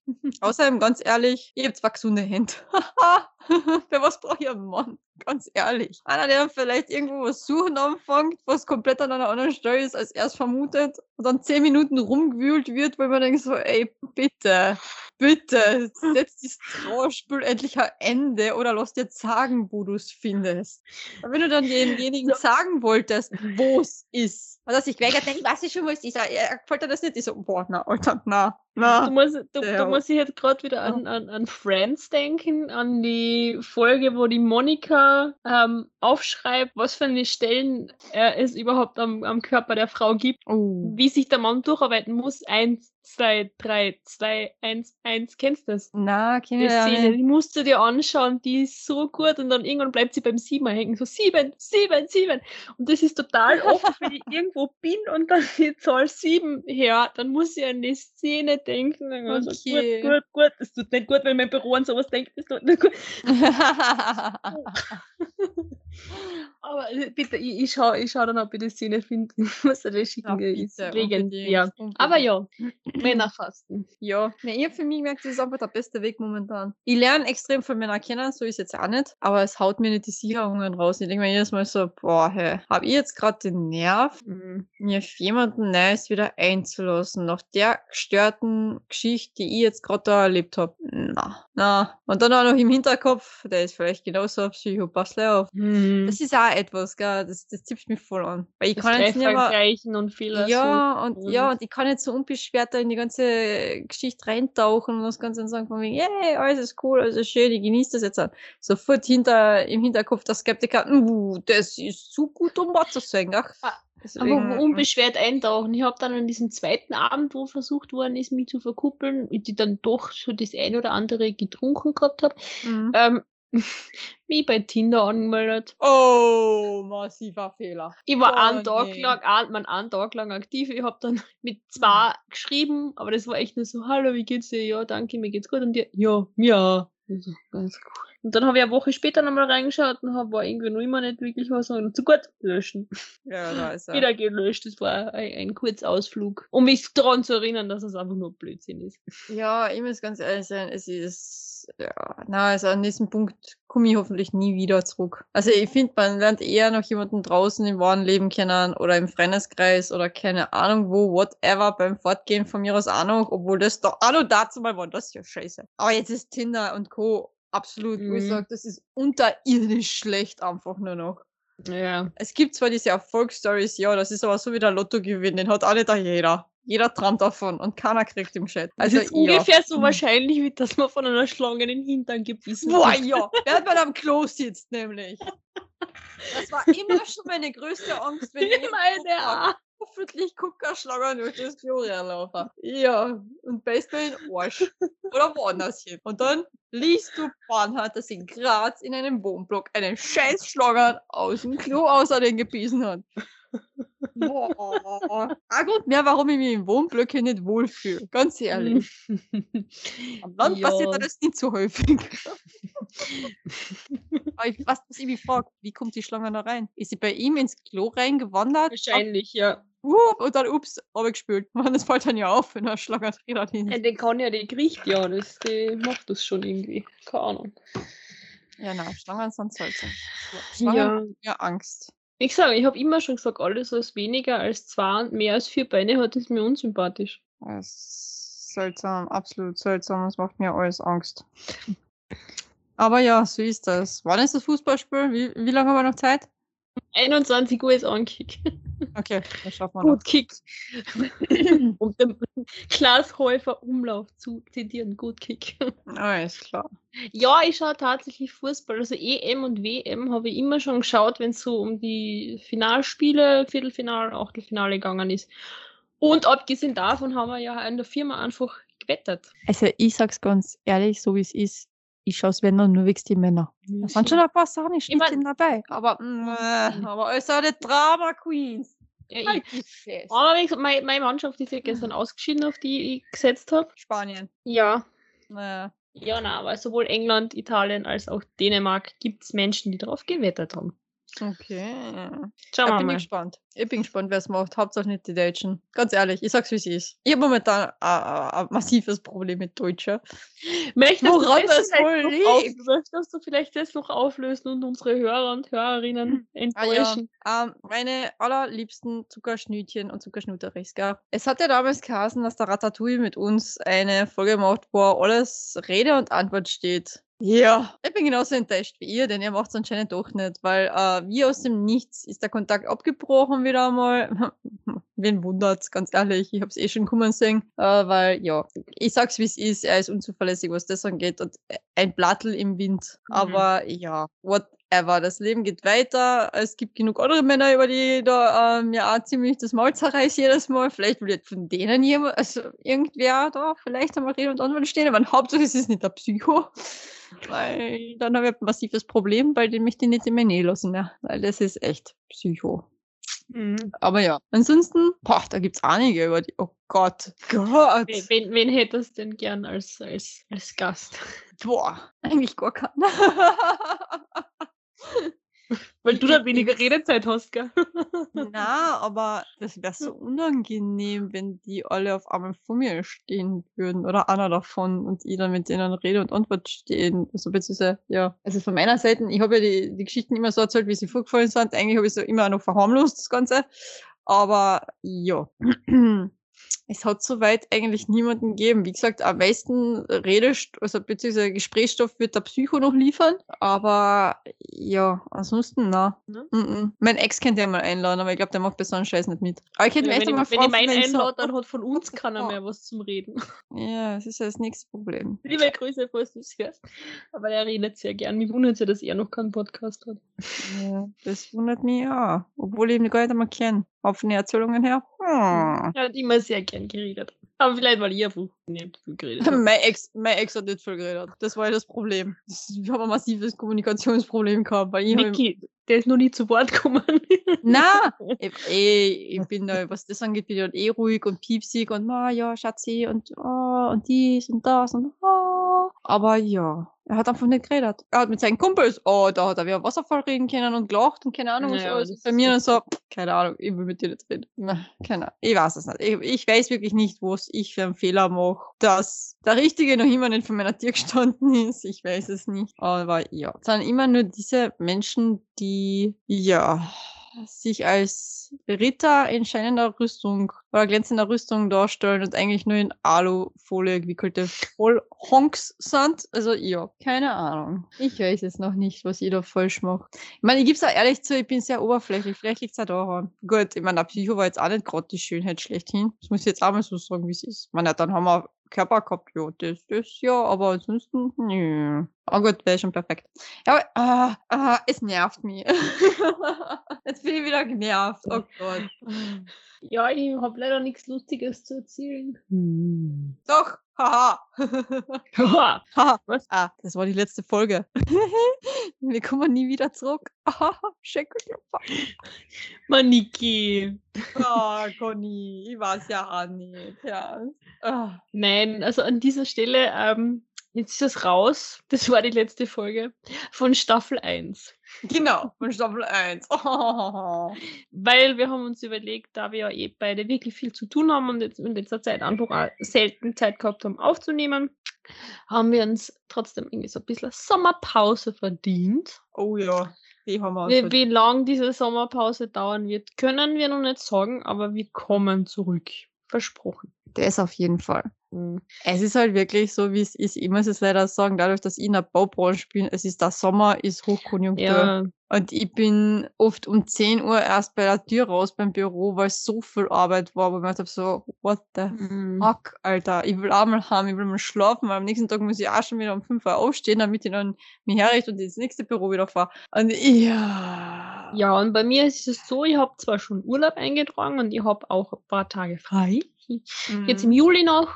außerdem, ganz ehrlich, ich hab zwei gesunde Hände. Für was brauche ich einen Mann? Ganz ehrlich. Einer, der vielleicht irgendwo was suchen anfängt, was komplett an einer anderen Stelle ist, als erst vermutet, und dann zehn Minuten rumgewühlt wird, weil man denkt so, ey, bitte, bitte, setz dieses Trauerspiel endlich ein Ende oder lass dir sagen, wo du es findest. Und wenn du dann denjenigen sagen wolltest, wo es ist, und dass ich weigert, ich weiß nicht schon, wo es ist, er gefällt dir das nicht, ich so, boah, na, Alter, na, na. muss, da, Ja. da muss ich jetzt gerade wieder an, an, an Friends denken, an die Folge, wo die Monika ähm, aufschreibt, was für eine Stellen äh, es überhaupt am, am Körper der Frau gibt, Oh. wie sich der Mann durcharbeiten muss. Eins, zwei, drei, zwei, eins, eins. Kennst du das? Na, Die kenne ich Szene, die musst du dir anschauen, die ist so gut und dann irgendwann bleibt sie beim Siebener hängen, so sieben, sieben, sieben. Und das ist total oft, wenn ich irgendwo bin und dann die Zahl sieben her, dann muss ich an die Szene denken. Dann okay. gut, gut, gut. Das tut nicht gut, wenn mein Büro an sowas denkt. Das tut nicht gut. Aber äh, bitte, ich, ich schau, ich schau dann, ob ich die Szene finde. Ich muss Ja, schicken. ist bitte, unbedingt, Aber ja, Männerfasten. Ja, nee, ich hab für mich gemerkt, das ist einfach der beste Weg momentan. Ich lerne extrem von Männern kennen, so ist jetzt auch nicht, aber es haut mir nicht die Sicherungen raus. Ich denke mir jedes Mal so, boah, hey, hab ich jetzt gerade den Nerv, Mhm. mir auf jemanden Neues wieder einzulassen, nach der gestörten Geschichte, die ich jetzt gerade da erlebt hab. Na, na. Und dann auch noch im Hinterkopf, der ist vielleicht genauso ein Psycho, pass gleich auf. Mhm. Das ist auch etwas, gell, das, das zipft mich voll an. Weil ich Das kann jetzt nicht mehr, und Fehler. ja, und ja, Mhm. und ich kann jetzt so unbeschwert da in die ganze Geschichte reintauchen und das Ganze und sagen von wegen, yay, alles ist cool, alles ist schön, ich genieße das jetzt. auch. Sofort hinter, im Hinterkopf der Skeptiker, uh, das ist zu gut, um wahr zu sein, ach. Deswegen, Aber unbeschwert eintauchen. Ich habe dann an diesem zweiten Abend, wo versucht worden ist, mich zu verkuppeln, und die dann doch schon das ein oder andere getrunken gehabt habe, mhm. ähm, mich bei Tinder angemeldet. Oh, massiver Fehler. Ich war Oh, einen Tag nee. lang, ein, mein, einen Tag lang aktiv. Ich habe dann mit zwei geschrieben, aber das war echt nur so, hallo, wie geht's dir? Ja, danke, mir geht's gut. Und dir, ja, mir auch. Also, ganz cool. Und dann habe ich eine Woche später nochmal reingeschaut und hab, war irgendwie noch immer nicht wirklich was. Und zu gut, löschen. Ja, da ist er. Wieder gelöscht. Das war ein, ein Kurzausflug, um mich daran zu erinnern, dass es einfach nur Blödsinn ist. Ja, ich muss ganz ehrlich sein, es ist, ja, na, also an diesem Punkt komme ich hoffentlich nie wieder zurück. Also ich finde, man lernt eher noch jemanden draußen im wahren Leben kennen oder im Freundeskreis oder keine Ahnung wo, whatever, beim Fortgehen von mir aus noch, obwohl das doch auch noch dazu mal war, das ist ja scheiße. Aber jetzt ist Tinder und Co. absolut, wo ich Mhm. sage, das ist unterirdisch schlecht einfach nur noch. Ja. Es gibt zwar diese Erfolgsstories, ja, das ist aber so wie der Lottogewinn, den hat auch nicht da jeder. Jeder träumt davon und keiner kriegt im Chat. Also Also ist ja. ungefähr so Mhm. wahrscheinlich, wie dass man von einer Schlange in den Hintern gebissen Boah, wird. ja, während man am Klo sitzt, nämlich. Das war immer schon meine größte Angst, wenn ich Meine auch. Hoffentlich Kuckerschlager durch das Klo laufen. Ja, und beißt mir in den Arsch. Oder woanders hin. Und dann liest du Bahnhard, dass in Graz in einem Wohnblock einen Scheißschlager aus dem Klo außer den gebissen hat. Boah. Ein Grund mehr, warum ich mich im Wohnblöcke nicht wohlfühle. Ganz ehrlich. Am Land Ja. passiert das nicht so häufig. Aber ich, was, was ich mich frage, wie kommt die Schlange da rein? Ist sie bei ihm ins Klo reingewandert? Wahrscheinlich, ja. Wupp, und dann ups, abgespült. Man, das fällt dann ja auf, wenn Schlange drin hat. ja. Den kann ja, die kriecht ja, das, die macht das schon irgendwie. Keine Ahnung. Ja, nein, Schlangen sind seltsam. Schlangen Ja. mir Angst. Ich sage, ich habe immer schon gesagt, alles, was weniger als zwei und mehr als vier Beine hat, ist mir unsympathisch. Das ist seltsam, absolut seltsam. Das macht mir alles Angst. Aber ja, so ist das. Wann ist das Fußballspiel? Wie, wie lange haben wir noch Zeit? 21 Uhr ist Ankick. Okay, das schaffen wir noch. Gut Kick. um den Glashäufer Umlauf zu zitieren. Gut Kick. Alles klar. Ja, ich schaue tatsächlich Fußball. Also EM und WM habe ich immer schon geschaut, wenn es so um die Finalspiele, Viertelfinale, Achtelfinale gegangen ist. Und abgesehen davon haben wir ja in der Firma einfach gewettet. Also ich sag's ganz ehrlich, so wie es ist. Ich schaue es wenn dann nur wegen die Männer. Da sind schon ein paar Sahne-Schnittchen dabei. Aber, mm, aber alles eine Drama Queens. Ja, ich, Fresse. aber meine, meine Mannschaft ist ja gestern ausgeschieden, auf die ich gesetzt habe. Spanien. Ja. Naja. Ja, na, aber sowohl England, Italien als auch Dänemark gibt es Menschen, die drauf gewettet haben. Okay. Schauen Da wir bin mal. ich gespannt. Ich bin gespannt, wer es macht. Hauptsache nicht die Deutschen. Ganz ehrlich, ich sag's wie es ist. Ich habe momentan ein, massives Problem mit Deutschen. Möchtest Woran du das es wohl liegt? Möchtest du vielleicht das noch auflösen und unsere Hörer und Hörerinnen Ah ja, enttäuschen? ähm, meine allerliebsten Zuckerschnütchen und Zuckerschnutteris, gell? Es hat ja damals geheißen, dass der Ratatouille mit uns eine Folge macht, wo alles Rede und Antwort steht. Ja, ich bin genauso enttäuscht wie ihr, denn ihr macht es anscheinend doch nicht, weil äh, wie aus dem Nichts ist der Kontakt abgebrochen wieder einmal. Wen wundert's, ganz ehrlich, ich hab's eh schon kommen sehen, äh, weil ja, ich sag's wie es ist, er ist unzuverlässig, was das angeht und ein Plattel im Wind. Mhm. Aber ja, whatever, das Leben geht weiter, es gibt genug andere Männer, über die da äh, mir auch ziemlich das Maul zerreißt jedes Mal. Vielleicht will jetzt von denen jemand, also irgendwer da vielleicht einmal Rede und Antwort stehen, aber Hauptsache es ist nicht der Psycho. Weil dann habe ich ein massives Problem, bei dem ich die nicht in meine Nähe lassen mehr. Weil das ist echt Psycho. Mhm. Aber ja, ansonsten, boah, da gibt's einige über die. Oh Gott. Gott. Wen, wen, wen hättest du denn gern als, als, als Gast? Boah, eigentlich gar keinen. Weil du da weniger Redezeit hast, gell? Na, aber das wäre so unangenehm, wenn die alle auf einmal vor mir stehen würden oder einer davon und ich dann mit denen Rede und Antwort stehen. Also beziehungsweise, ja. Also von meiner Seite, ich habe ja die, die Geschichten immer so erzählt, wie sie vorgefallen sind. Eigentlich habe ich so immer noch verharmlost, das Ganze. Aber ja. Es hat soweit eigentlich niemanden gegeben. Wie gesagt, am meisten Redest also beziehungsweise Gesprächsstoff wird der Psycho noch liefern. Aber ja, ansonsten na. Ne? Mm -mm. Mein Ex könnte ja mal einladen, aber ich glaube, der macht besonderen Scheiß nicht mit. Aber ich könnte Ja, wenn, mal ich, wenn ich meinen so- einlade, dann hat von uns keiner mehr was zum Reden. Ja, das ist ja das nächste Problem. Liebe Grüße, falls du es hörst. Aber er redet sehr gern. Mich wundert ja, dass er noch keinen Podcast hat. Ja, das wundert mich ja. Obwohl ich ihn gar nicht einmal kenne. Von den Erzählungen her. Hm. Er hat immer sehr gern geredet. Aber vielleicht, weil ich einfach nicht viel geredet habe. Mein Ex, mein Ex hat nicht viel geredet. Das war ja das Problem. Ich habe ein massives Kommunikationsproblem gehabt, weil ich hab ihm- Niki, der ist noch nie zu Wort gekommen. Na, ich, ich, ich bin da, was das angeht, bin ich halt eh ruhig und piepsig und ma, ja, Schatzi und oh, und dies und das und oh. Aber ja, er hat einfach nicht geredet. Er hat mit seinen Kumpels, oh, da hat er wieder Wasserfall reden können und gelacht und keine Ahnung, was Naja, alles. Bei mir dann so, keine Ahnung, ich will mit dir nicht reden. Keine Ahnung, ich weiß es nicht. Ich, ich weiß wirklich nicht, was ich für einen Fehler mache, dass der Richtige noch immer nicht von meiner Tür gestanden ist. Ich weiß es nicht. Aber ja, es sind immer nur diese Menschen, die, ja, sich als Ritter in scheinender Rüstung oder glänzender Rüstung darstellen und eigentlich nur in Alufolie gewickelte Vollhonks sind. Also ja, keine Ahnung. Ich weiß es noch nicht, was jeder falsch macht. Ich meine, ich gebe es auch ehrlich zu, ich bin sehr oberflächlich. Vielleicht liegt es auch daran. Gut, ich meine, der Psycho war jetzt auch nicht gerade die Schönheit schlechthin. Das muss ich jetzt auch mal so sagen, wie es ist. Ich meine, dann haben wir Körper gehabt, ja, das, das ja, aber ansonsten, nö. Aber gut, wäre schon perfekt. Ja, aber, äh, äh, es nervt mich. Jetzt bin ich wieder genervt. Oh Gott. Ja, ich habe leider nichts Lustiges zu erzählen. Doch, haha. Haha. Was? Ah, das war die letzte Folge. Wir kommen nie wieder zurück. Maniki. Oh, Conny, ich weiß ja auch nicht. Ja. Ah. Nein, also an dieser Stelle, ähm, jetzt ist es raus. Das war die letzte Folge von Staffel 1. Genau, von Staffel 1. Oh. Weil wir haben uns überlegt, da wir ja eh beide wirklich viel zu tun haben und jetzt in letzter Zeit einfach auch selten Zeit gehabt haben aufzunehmen, haben wir uns trotzdem irgendwie so ein bisschen Sommerpause verdient. oh ja, die haben wir uns Wie, wie lang diese Sommerpause dauern wird, können wir noch nicht sagen, aber wir kommen zurück. Versprochen. Das auf jeden Fall. Mhm. Es ist halt wirklich so, wie es ist. Ich muss es leider sagen, dadurch, dass ich in der Baubranche bin, es ist der Sommer, ist Hochkonjunktur. Ja, Und ich bin oft um 10 Uhr erst bei der Tür raus beim Büro, weil so viel Arbeit war. Aber ich habe so, what the mhm. fuck, Alter. Ich will auch mal haben, ich will mal schlafen, weil am nächsten Tag muss ich auch schon wieder um 5 Uhr aufstehen, damit ich dann mich herrichte und ins nächste Büro wieder fahre. Und ja. Ja, und bei mir ist es so, ich habe zwar schon Urlaub eingetragen und ich habe auch ein paar Tage frei. Jetzt im Mhm. Juli noch.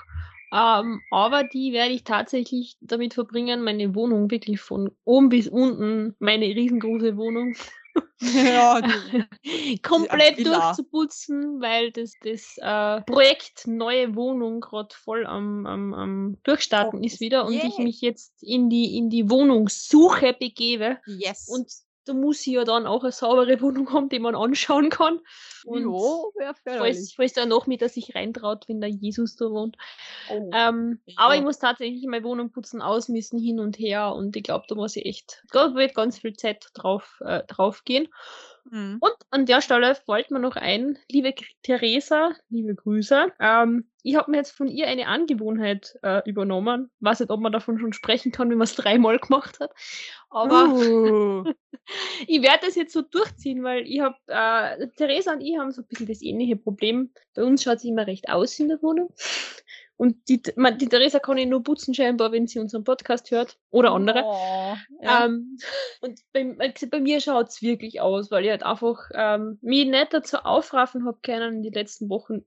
Ähm, aber die werde ich tatsächlich damit verbringen, meine Wohnung wirklich von oben bis unten, meine riesengroße Wohnung, ja, du, komplett Villa. durchzuputzen, weil das, das äh, Projekt neue Wohnung gerade voll am, am, am Durchstarten Oh, ist wieder und ich mich jetzt in die, in die Wohnungssuche begebe. yes. Und da muss ich ja dann auch eine saubere Wohnung haben, die man anschauen kann. Und wäre falls, falls da noch mit, dass sich reintraut, wenn da Jesus da wohnt. Oh. Ähm, Ja. Aber ich muss tatsächlich meine Wohnung putzen, ausmisten, hin und her. Und ich glaube, da muss ich echt, da wird ganz viel Zeit drauf, äh, drauf gehen. Mhm. Und an der Stelle fällt mir noch ein, liebe Theresa, liebe Grüße. Ähm, ich habe mir jetzt von ihr eine Angewohnheit äh, übernommen. Weiß nicht, ob man davon schon sprechen kann, wenn man es dreimal gemacht hat. Aber Uh. ich werde das jetzt so durchziehen, weil ich habe, äh, Theresa und ich haben so ein bisschen das ähnliche Problem. Bei uns schaut es immer recht aus in der Wohnung. Und die, man, die Theresa kann ich nur putzen scheinbar, wenn sie unseren Podcast hört. Oder andere. Oh, ja. Ähm, und bei, bei- bei mir schaut es wirklich aus, weil ich halt einfach ähm, mich nicht dazu aufraffen habe können, in den letzten Wochen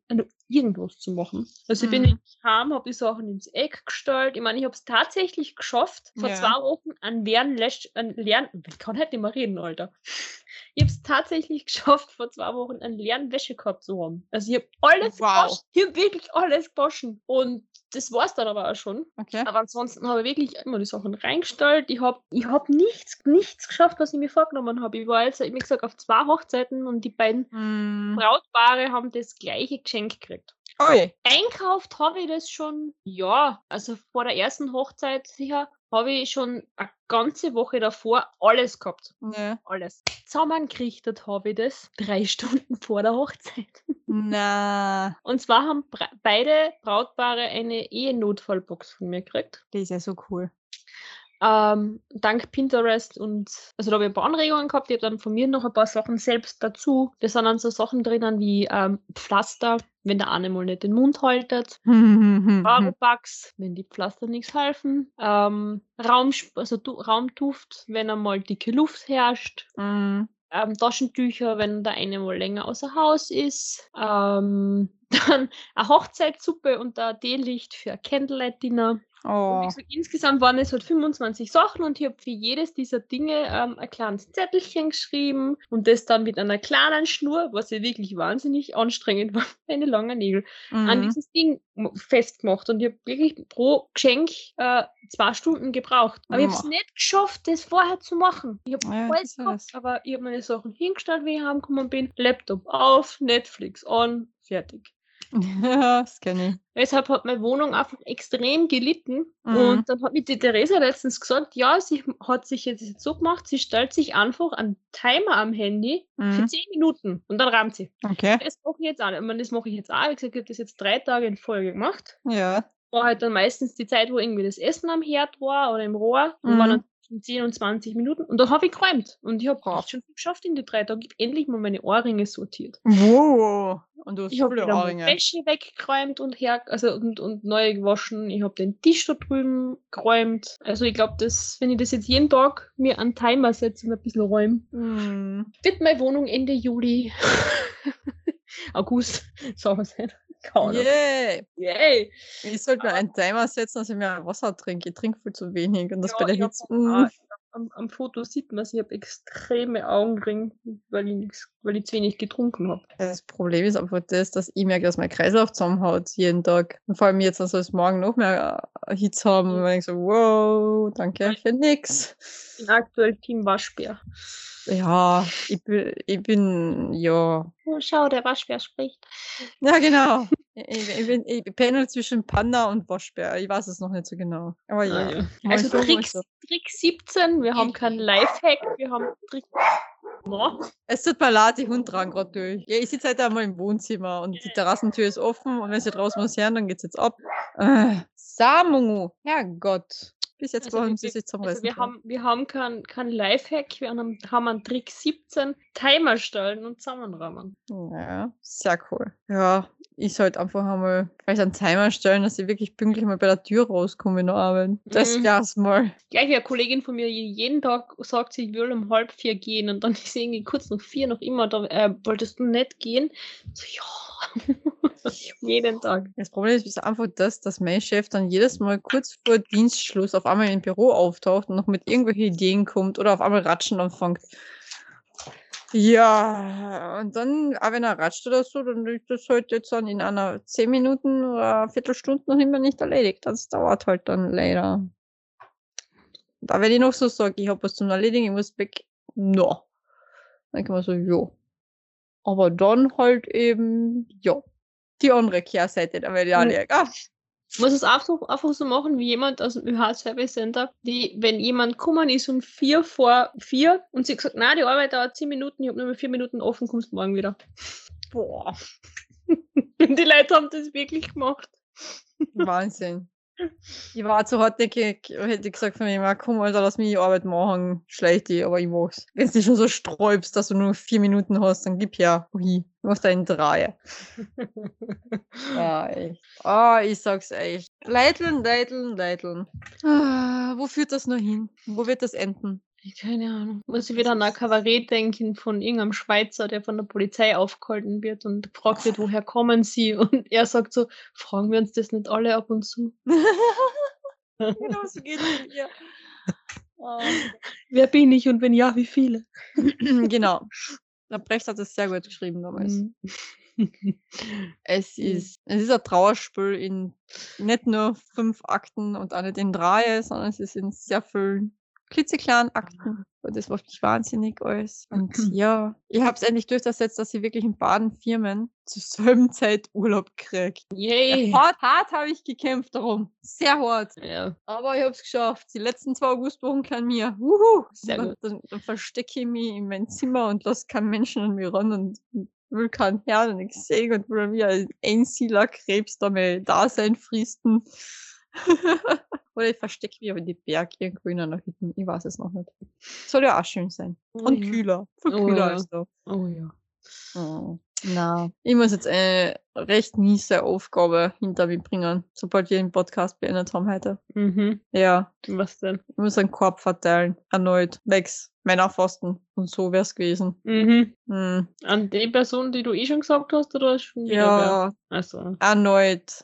irgendwas zu machen. Also ich bin Mhm. nicht heim, habe die Sachen ins Eck gestellt. Ich meine, ich habe es tatsächlich geschafft, vor Ja. zwei Wochen an leeren, ich kann halt nicht mehr reden, Alter. Ich habe es tatsächlich geschafft, vor zwei Wochen einen leeren Wäschekorb zu haben. Also ich habe alles Wow. gewaschen. Ich habe wirklich alles gewaschen. Und das war's dann aber auch schon. Okay. Aber ansonsten habe ich wirklich immer die Sachen reingestellt. Ich habe ich hab nichts, nichts geschafft, was ich mir vorgenommen habe. Ich war jetzt, wie gesagt, auf zwei Hochzeiten und die beiden Mm. Brautpaare haben das gleiche Geschenk gekriegt. Oi. Einkauft habe ich das schon, ja, also vor der ersten Hochzeit sicher, habe ich schon eine ganze Woche davor alles gehabt. Ja. Alles. Zusammengerichtet habe ich das drei Stunden vor der Hochzeit. Na, Und zwar haben beide Brautpaare eine Ehenotfallbox von mir gekriegt. das ist ja so cool. Ähm, dank Pinterest und also da habe ich ein paar Anregungen gehabt. Ich habe dann von mir noch ein paar Sachen selbst dazu. Da sind dann so Sachen drinnen wie ähm, Pflaster, wenn der eine mal nicht den Mund haltet. Arobax, wenn die Pflaster nichts helfen. Ähm, Raum, also du, Raumduft, wenn einmal dicke Luft herrscht. Mm. Ähm, Taschentücher, wenn der eine mal länger außer Haus ist. Ähm, dann eine Hochzeitssuppe und ein Teelicht für ein Candlelight-Dinner. Und Oh. gesagt, insgesamt waren es halt 25 Sachen und ich habe für jedes dieser Dinge ähm, ein kleines Zettelchen geschrieben und das dann mit einer kleinen Schnur, was ja wirklich wahnsinnig anstrengend war, meine langen Nägel, an Mhm. dieses Ding festgemacht. Und ich habe wirklich pro Geschenk äh, zwei Stunden gebraucht. Aber ich habe es nicht geschafft, das vorher zu machen. Ich habe Ja, alles gehabt, aber ich habe meine Sachen hingestellt, wie ich heimgekommen bin. Laptop auf, Netflix on, fertig. Ja, das kenne ich. Deshalb hat meine Wohnung einfach extrem gelitten. Mhm. Und dann hat mir die Theresa letztens gesagt, ja, sie hat sich jetzt so gemacht, sie stellt sich einfach einen Timer am Handy für Mhm. 10 Minuten und dann rammt sie. Okay. Das mache ich jetzt auch. Ich meine, das mache ich jetzt auch. Wie gesagt, ich habe das jetzt drei Tage in Folge gemacht. Ja. War halt dann meistens die Zeit, wo irgendwie das Essen am Herd war oder im Rohr. Und Mhm. war dann zwischen 10 und 20 Minuten. Und dann habe ich geräumt. Und ich habe echt schon viel geschafft in die drei Tagen. Ich habe endlich mal meine Ohrringe sortiert. Wow. Und du hast Ich habe Ohrringe. Wäsche weggeräumt und her, also und, und neu gewaschen. Ich habe den Tisch da drüben geräumt. Also ich glaube, dass wenn ich das jetzt jeden Tag mir einen Timer setze und ein bisschen räume, Mhm. wird meine Wohnung Ende Juli, August sauber sein. Ahnung. Yay. Yay! Ich sollte mir einen Timer setzen, dass ich mehr Wasser trinke. Ich trinke viel zu wenig. Und das Ja, bei der hab Hitze. auch- Mm. ah, am, am Foto sieht man es, ich habe extreme Augenringe, weil ich, nix, weil ich zu wenig getrunken habe. Das Problem ist einfach das, dass ich merke, dass mein Kreislauf zusammenhaut jeden Tag. Und vor allem jetzt, also es morgen noch mehr äh, Hits haben. Und ich so, wow, danke für nix. Ich bin aktuell Team Waschbär. Ja, ich bin, ich bin, ja. Oh, schau, der Waschbär spricht. Ja, genau. Ich, ich, bin, ich pendel zwischen Panda und Waschbär. Ich weiß es noch nicht so genau. Aber ja. Ah, ja. Also Trick, so. Trick 17, wir haben keinen Lifehack, wir haben Trick. No. Es tut mir leid, die Hund dran gerade durch. Ja, ich sitze heute einmal im Wohnzimmer und die Terrassentür ist offen und wenn sie draußen was hören, dann geht's jetzt ab. Äh, Samungu, Herrgott. Bis jetzt Also brauchen wir- sie sich zum Also wir haben, wir haben keinen kein Lifehack, wir haben, haben einen Trick 17, Timer stellen und zusammenrahmen. Ja, sehr cool. Ja, ich sollte einfach einmal vielleicht einen Timer stellen, dass ich wirklich pünktlich mal bei der Tür rauskomme in der Arbeit. Das Mhm. wär's mal. Gleich wie eine Kollegin von mir jeden Tag sagt, sie will um halb vier gehen und dann ist sie irgendwie kurz nach vier noch immer da, äh, wolltest du nicht gehen? So, ja, jeden Tag. Das Problem ist einfach das, dass mein Chef dann jedes Mal kurz vor Dienstschluss auf einmal im Büro auftaucht und noch mit irgendwelchen Ideen kommt oder auf einmal ratschen anfängt. Ja, und dann, auch wenn er ratscht oder so, dann ist das halt jetzt dann in einer 10 Minuten oder Viertelstunde noch immer nicht erledigt. Das dauert halt dann leider. Da wenn ich noch so sage, ich habe was zum Erledigen, ich muss weg, no. Dann kann man so, jo. Aber dann halt eben, ja, die andere Kehrseite der Medaille. Ich muss es einfach, einfach so machen, wie jemand aus dem ÖH-Service Center, die, wenn jemand gekommen ist um vier vor vier und sie gesagt, na, die Arbeit dauert zehn Minuten, ich habe nur vier Minuten offen, kommst morgen wieder. boah, die Leute haben das wirklich gemacht. Wahnsinn. Ich war zu hartnäckig, hätte ich gesagt von mir, "Ah, komm, Alter, lass mich die Arbeit machen, schlecht die, aber ich mach's. Wenn du dich schon so sträubst, dass du nur vier Minuten hast, dann gib her. Ui, du machst einen Dreier. Ja, echt. Ah, ich sag's echt. Leiteln, leiteln, leiteln. Ah, wo führt das nur hin? Wo wird das enden? Keine Ahnung. Muss ich wieder an ein Kabarett denken von irgendeinem Schweizer, der von der Polizei aufgehalten wird und gefragt wird, woher kommen sie? Und er sagt so, fragen wir uns das nicht alle ab und zu. genau so geht es mir. Ah. Wer bin ich und wenn ja, wie viele? genau. Der Brecht hat das sehr gut geschrieben damals. Mhm. Es ist, es ist ein Trauerspiel in nicht nur fünf Akten und auch nicht in drei, sondern es ist in sehr vielen klitzekleinen Akten. Und das macht mich wahnsinnig alles. Und ja, ich habe es endlich durchgesetzt, dass ich wirklich in Baden-Firmen zur selben Zeit Urlaub kriege. Yay! Hart, hart habe ich gekämpft darum. Sehr hart. Ja, Aber ich habe es geschafft. Die letzten zwei Augustwochen kann mir. Wuhu. Sehr dann, gut. Dann, dann verstecke ich mich in mein Zimmer und lasse keinen Menschen an mir ran und will keinen Herrn und ich sehe und will wie ein Einsiedler Krebs da mein Dasein fristen. Oder ich verstecke mich in die Berg irgendwo in einer Hütte. Ich weiß es noch nicht. Soll ja auch schön sein. Oh und ja. kühler. Viel Oh kühler ja. als da. Oh ja. Oh. Na, ich muss jetzt eine recht miese Aufgabe hinter mir bringen, sobald wir den Podcast beendet haben heute. Mhm. Ja, Was denn? ich muss einen Korb verteilen. Erneut. Wegs. Männerpfosten. Und so wär's gewesen. Mhm. Hm. An die Person, die du eh schon gesagt hast, oder schon wieder Ja, wer? Also. erneut.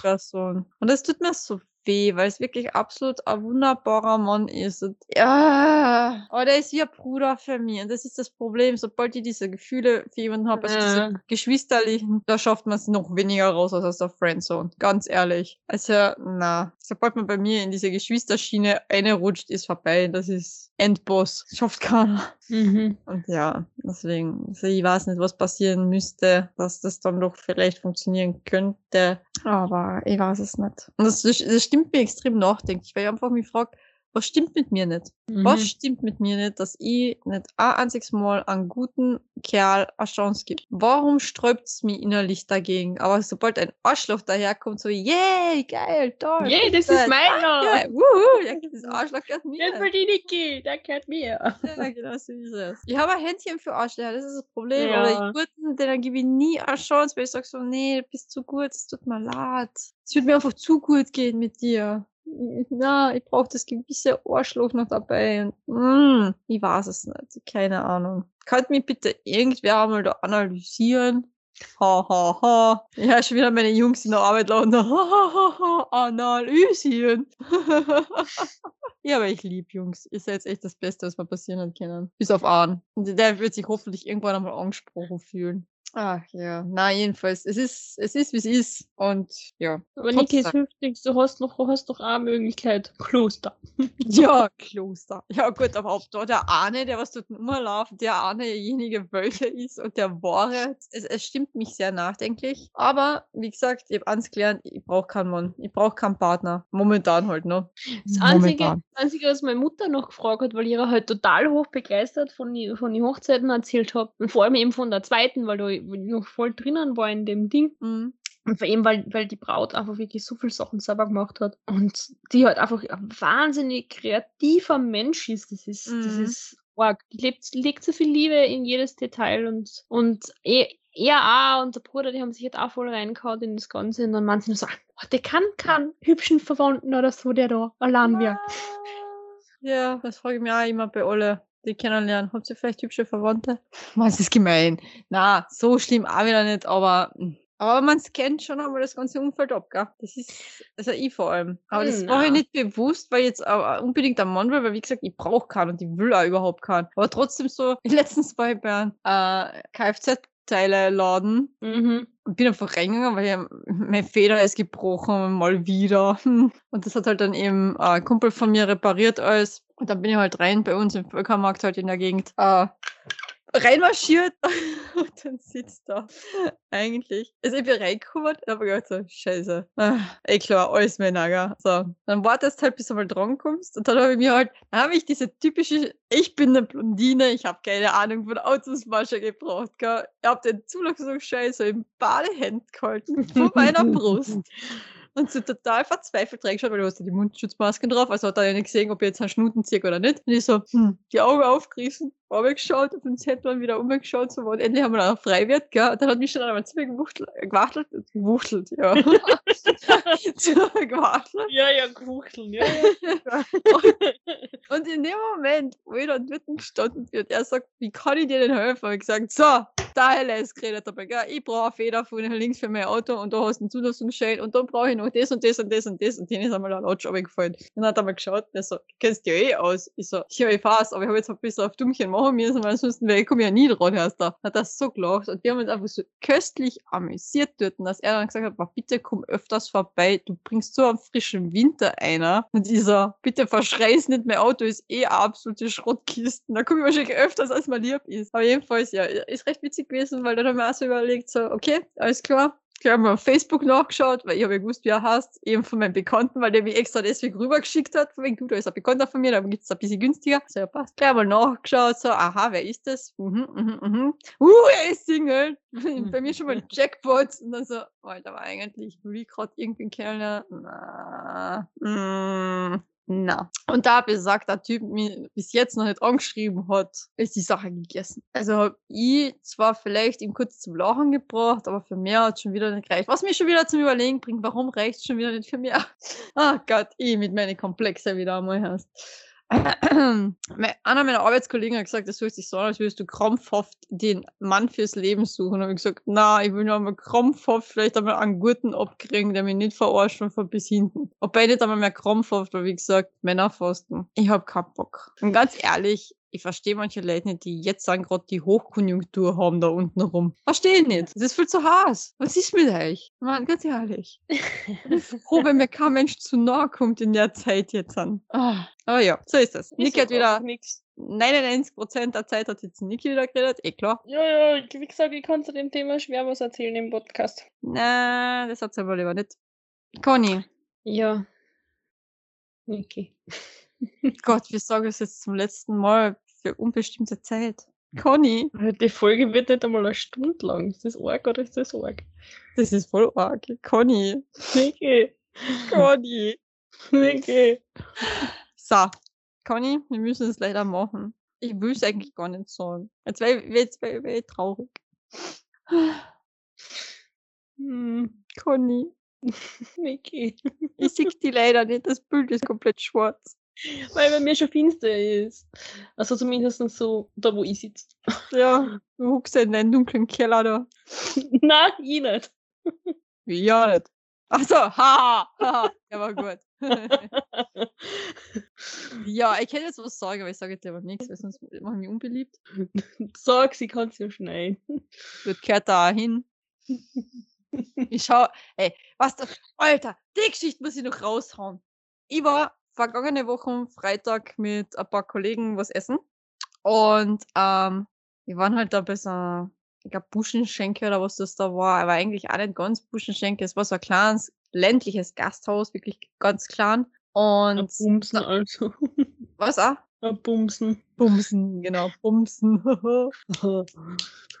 Person. Und es tut mir so weh, weil es wirklich absolut ein wunderbarer Mann ist. Und ja, aber der ist wie ein Bruder für mich. Und das ist das Problem. Sobald ich diese Gefühle für jemanden habe, also diese geschwisterlichen, da schafft man es noch weniger raus als aus der Friendzone. Ganz ehrlich. Also, na, sobald man bei mir in diese Geschwisterschiene eine rutscht, ist vorbei. Das ist Endboss. Schafft keiner. Mhm. Und ja, deswegen, also ich weiß nicht, was passieren müsste, dass das dann doch vielleicht funktionieren könnte. Aber ich weiß es nicht. Und das, das stimmt mir extrem nachdenklich, weil ich einfach mich frage, was stimmt mit mir nicht? Was Mhm. stimmt mit mir nicht, dass ich nicht ein einziges Mal einen guten Kerl eine Chance gebe? Warum sträubt's mich innerlich dagegen? Aber sobald ein Arschloch daherkommt, so, yay, geil, toll. Yeah, das ist meiner. Ja, wuhu, ja, das Arschloch gehört mir. Der verdiene ich Geld, der gehört mir. Ja, genau so ist es. Ich habe ein Händchen für Arschlöcher, das ist das Problem. Ja. Oder ich guten, denen gebe ich nie eine Chance, weil ich sage so, nee, du bist zu gut, es tut mir leid. Es wird mir einfach zu gut gehen mit dir. Na, ich brauche das gewisse Arschloch noch dabei. Und, mm, ich weiß es nicht. Keine Ahnung. Könnt mich bitte irgendwer einmal da analysieren? Ha, ha, ha. Ja, schon wieder meine Jungs in der Arbeit lachen. Ha, ha, ha, ha. Analysieren. ja, aber ich liebe Jungs. Ihr seid echt das Beste, was mir passieren hat können. Bis auf Arn. Und der wird sich hoffentlich irgendwann einmal angesprochen fühlen. Ach ja, na jedenfalls, es ist, es ist, wie es ist. Und ja. Aber Niki, hilft nichts. Du hast noch, du hast noch eine Möglichkeit. Kloster. Ja, Kloster. Ja gut, aber ob da der eine, der was dort rumläuft, der eine derjenige welcher ist und der wahre, es, es stimmt mich sehr nachdenklich. Aber wie gesagt, ich habe eins gelernt, ich brauche keinen Mann. Ich brauche keinen Partner. Momentan halt noch. Das Einzige, das Einzige, was meine Mutter noch gefragt hat, weil ich ihr halt total hoch begeistert von den von die Hochzeiten erzählt habe. Und vor allem eben von der zweiten, weil da ich noch voll drinnen war in dem Ding. Mhm. Und vor allem, weil, weil die Braut einfach wirklich so viele Sachen selber gemacht hat. Und die halt einfach ein wahnsinnig kreativer Mensch ist. Das ist, das Mhm. ist arg. Die lebt, legt so viel Liebe in jedes Detail und, und er, er auch und der Bruder, die haben sich jetzt auch voll reingehauen in das Ganze. Und dann meinen sie nur so, oh, der kann keinen hübschen Verwandten oder so, der da allein wäre. Ja, das frage ich mich auch immer bei alle, die kennenlernen. Habt ihr vielleicht hübsche Verwandte? Man, es ist gemein. Na, so schlimm auch wieder nicht, aber, aber man scannt schon einmal das ganze Umfeld ab, gell? Das ist, also ich vor allem. Aber das Hm, mache ich nicht bewusst, weil ich jetzt unbedingt ein Mann will, weil wie gesagt, ich brauche keinen und ich will auch überhaupt keinen. Aber trotzdem so, letztens war ich bei einem äh, Kfz-Teile-Laden Mhm. und bin einfach reingegangen, weil ich, mein Feder ist gebrochen, mal wieder. Und das hat halt dann eben äh, ein Kumpel von mir repariert alles. Und dann bin ich halt rein bei uns im Völkermarkt halt in der Gegend. Äh, reinmarschiert und dann sitzt da eigentlich. Also ich bin reingekommen und habe gedacht so, scheiße. Ah, eh klar, alles Männer, gell. So, dann wartest halt, bis du mal dran kommst und dann habe ich mir halt, dann habe ich diese typische, ich bin eine Blondine, ich habe keine Ahnung von Autos Masche gebraucht, gell. Ich habe den Zulassungsschein so im Badehemd gehalten, vor meiner Brust. Und so total verzweifelt reingeschaut, weil du hast ja die Mundschutzmasken drauf, also hat er ja nicht gesehen, ob ich jetzt einen Schnuten ziehe oder nicht. Und ich so, hm, die Augen aufgerissen, geschaut, auf den Zettel wieder umgeschaut, so, und endlich haben wir dann auch frei wird, gell. Und dann hat mich schon einmal zu mir gewuchtelt, gewachtelt, gewuchtelt, ja. gewachtelt. Ja, ja, kucheln, ja. Und in dem Moment, wo ich dann mitten gestanden bin, und er sagt, wie kann ich dir denn helfen? Habe ich gesagt, so, da ist geredet dabei, gell? ich brauche eine Feder von links für mein Auto und da hast du einen Zulassungsschein und dann brauche ich noch das und das und das und das und den ist einmal ein Lotsch gefallen. Dann hat er mal geschaut und er so, du kennst ja eh aus. Ich so, ich weiß, aber ich habe jetzt ein bisschen auf Dummchen machen müssen, weil ansonsten wäre ich komme ja nie dran, erst da. Hat er so gelacht und wir haben uns einfach so köstlich amüsiert dort, dass er dann gesagt hat, "Boah, bitte komm öfters vorbei, du bringst so einen frischen Winter einer. Und ich so, bitte verschreiß nicht, mein Auto ist eh eine absolute Schrottkiste. Da komme ich wahrscheinlich öfters, als mir lieb ist. Aber jedenfalls, ja, ist recht witzig gewesen, weil dann haben wir auch so überlegt, so, okay, alles klar. Ich habe mal auf Facebook nachgeschaut, weil ich habe ja gewusst, wie er heißt, eben von meinem Bekannten, weil der mich extra deswegen rübergeschickt hat, von wegen, du, da ist ein Bekannter von mir, da gibt es ein bisschen günstiger. So, ja, passt. Gleich mal nachgeschaut, so, aha, wer ist das? Mhm, mhm, mhm. Uh, er ist Single. Bei mir schon mal ein Jackpot. Und dann so, Alter, aber eigentlich will ich gerade irgendwie kennenlernen. Na, mm, na. Und da besagter Typ mir bis jetzt noch nicht angeschrieben hat, ist die Sache gegessen. Also habe ich zwar vielleicht ihm kurz zum Lachen gebracht, aber für mehr hat schon wieder nicht gereicht. Was mich schon wieder zum Überlegen bringt, warum reicht schon wieder nicht für mehr? Ah Gott, ich mit meinen Komplexe wieder einmal hast. Einer meiner Arbeitskollegen hat gesagt, das hört sich so an, als würdest du krampfhaft den Mann fürs Leben suchen. Und ich gesagt, na, ich will nur einmal krampfhaft vielleicht einmal einen guten abkriegen, der mich nicht verarscht von von bis hinten. Wobei nicht einmal mehr krampfhaft, weil wie gesagt, Männerfasten. Ich hab keinen Bock. Und ganz ehrlich, ich verstehe manche Leute nicht, die jetzt sagen gerade die Hochkonjunktur haben da unten rum. Verstehe ich nicht. Es ist viel zu heiß. Was ist mit euch? Mann, ganz ehrlich. Ich bin froh, wenn mir kein Mensch zu nahe kommt in der Zeit jetzt an. Ah, aber ja, so ist das. Niki hat wieder Nix. 99% der Zeit hat jetzt Niki wieder geredet. Eh klar. Ja, ja, wie gesagt, ich kann zu dem Thema schwer was erzählen im Podcast. Na, das hat sie aber lieber nicht. Conny, Ja. Niki. Gott, wir sagen es jetzt zum letzten Mal für unbestimmte Zeit. Conny, Die Folge wird nicht einmal eine Stunde lang. Ist das arg oder ist das arg? das ist voll arg. Conny, Niki. Conny. Niki. So, Conny, wir müssen es leider machen. Ich will es eigentlich gar nicht sagen. Jetzt wäre jetzt wär, wär ich traurig. Hm. Conny, Niki. ich sehe die leider nicht. Das Bild ist komplett schwarz. Weil bei mir schon finster ist. Also zumindest so da, wo ich sitze. Ja, du huckst in deinen dunklen Keller da. Nein, ich nicht. Wie ja nicht. Ach so, haha, haha, der war gut. ja, ich hätte jetzt was sagen, aber ich sage jetzt lieber nichts, weil sonst mache ich mich unbeliebt. Sag, sie kann es ja schneiden. Das gehört da hin. Ich schau, ey, was da, Alter, die Geschichte muss ich noch raushauen. Ich war vergangene Woche Freitag mit ein paar Kollegen was essen und ähm, wir waren halt da bei so, einer, ich glaube, Buschenschenke oder was das da war, aber eigentlich auch nicht ganz Buschenschenke. Es war so ein kleines ländliches Gasthaus, wirklich ganz klein. Ein Und Bumsen also. was auch? Ein Bumsen. Bumsen, genau, Bumsen.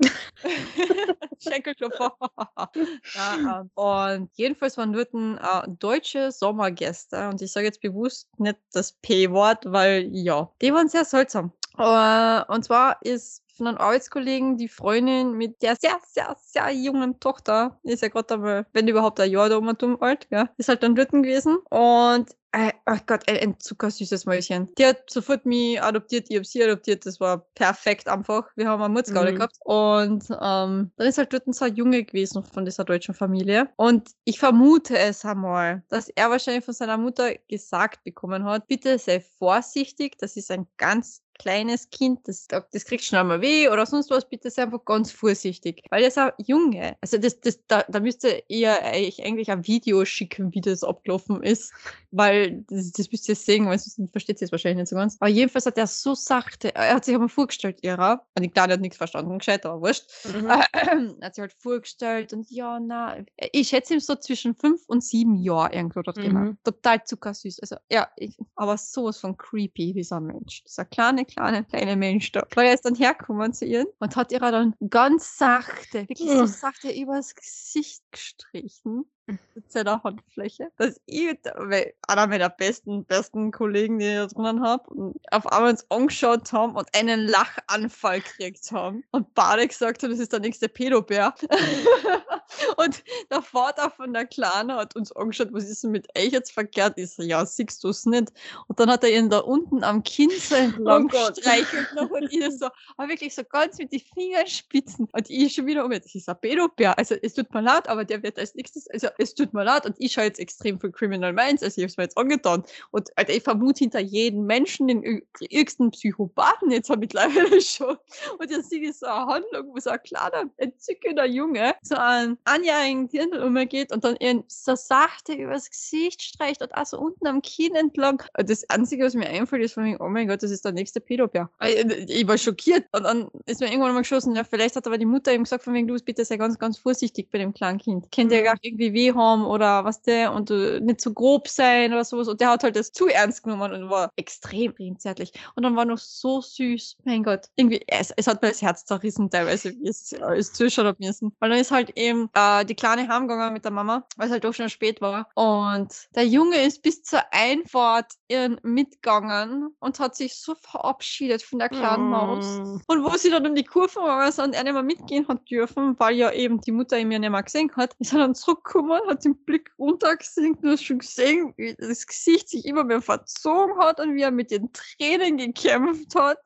Schenkelklopfer. ja, ähm, und jedenfalls waren dort äh, deutsche Sommergäste und ich sage jetzt bewusst nicht das P-Wort, weil ja, die waren sehr seltsam. Äh, und zwar ist von einem Arbeitskollegen die Freundin mit der sehr, sehr, sehr jungen Tochter, die ist ja gerade einmal, wenn überhaupt ein Jahr da um und um alt, ja, ist halt dann dort gewesen und äh, oh Gott, ein, ein zuckersüßes Mäuschen. Die hat sofort mich adoptiert, ich hab sie adoptiert, das war perfekt einfach. Wir haben eine Mutzgaule Mhm. gehabt. Und ähm, dann ist halt dort so ein Junge gewesen von dieser deutschen Familie. Und ich vermute es einmal, dass er wahrscheinlich von seiner Mutter gesagt bekommen hat, bitte sei vorsichtig, das ist ein ganz kleines Kind, das, das kriegt schon einmal weh oder sonst was, bitte sei einfach ganz vorsichtig. Weil das ist ein Junge. Also das, das, da, da müsste ihr eigentlich ein Video schicken, wie das abgelaufen ist. Weil das, das müsst ihr sehen, weil sonst versteht ihr es wahrscheinlich nicht so ganz. Aber jedenfalls hat er so sachte, er hat sich einmal vorgestellt, ihrer. Und die Kleine hat nichts verstanden, gescheit, aber wurscht. Mhm. Er hat sich halt vorgestellt und ja, na, ich schätze ihm so zwischen fünf und sieben Jahren irgendwo dort Mhm. genau. Total zuckersüß. Also, ja, ich, aber sowas von creepy, dieser Mensch. Dieser kleine, kleine, kleine Mensch da. Er ist dann hergekommen zu ihr und hat ihr dann ganz sachte, wirklich so sachte übers Gesicht gestrichen. Mit seiner Handfläche. Dass ich, weil einer meiner besten, besten Kollegen, die ich da drinnen habe, auf einmal uns angeschaut haben und einen Lachanfall gekriegt haben. Und beide gesagt haben, das ist der nächste Pedobär. und der Vater von der Kleine hat uns angeschaut, was ist denn mit euch jetzt verkehrt? Ich so, ja, siehst du es nicht. Und dann hat er ihn da unten am Kinn so entlang Gott. streichelt noch und ich so, aber wirklich so ganz mit den Fingerspitzen. Und ich schon wieder um, das ist ein Pedobär. Also es tut mir leid, aber der wird als nächstes, also es tut mir leid und ich schaue jetzt extrem für Criminal Minds, also ich habe es mir jetzt angetan. Und Alter, ich vermute hinter jedem Menschen den ir- irrigsten Psychopathen jetzt habe mittlerweile schon. Und jetzt sehe ich so eine Handlung, wo so ein kleiner, entzückender Junge so einen anjährigen Dirndl umgeht und dann ihn so sachte übers Gesicht streicht und auch so unten am Kinn entlang. Das Einzige, was mir einfällt, ist von mir, oh mein Gott, das ist der nächste Pädobär. Ich, ich war schockiert. Und dann ist mir irgendwann mal geschossen, ja, vielleicht hat aber die Mutter ihm gesagt, von wegen, du bitte sei ganz, ganz vorsichtig bei dem kleinen Kind. Kennt ja Mhm. gar irgendwie weh haben oder was der und äh, nicht so grob sein oder sowas. Und der hat halt das zu ernst genommen und war extrem, extrem zärtlich. Und dann war noch so süß. Mein Gott. Irgendwie, es, es hat mir das Herz zerrissen teilweise, wie es, äh, es zuschauen hab müssen. Weil dann ist halt eben äh, die Kleine heimgegangen mit der Mama, weil es halt doch schon spät war. Und der Junge ist bis zur Einfahrt ihren mitgegangen und hat sich so verabschiedet von der kleinen Maus. Mm. Und wo sie dann um die Kurve war und er nicht mehr mitgehen hat dürfen, weil ja eben die Mutter ihn ja nicht mehr gesehen hat, ist er dann zurückgekommen, hat den Blick runtergesenkt und hat schon gesehen, wie das Gesicht sich immer mehr verzogen hat und wie er mit den Tränen gekämpft hat.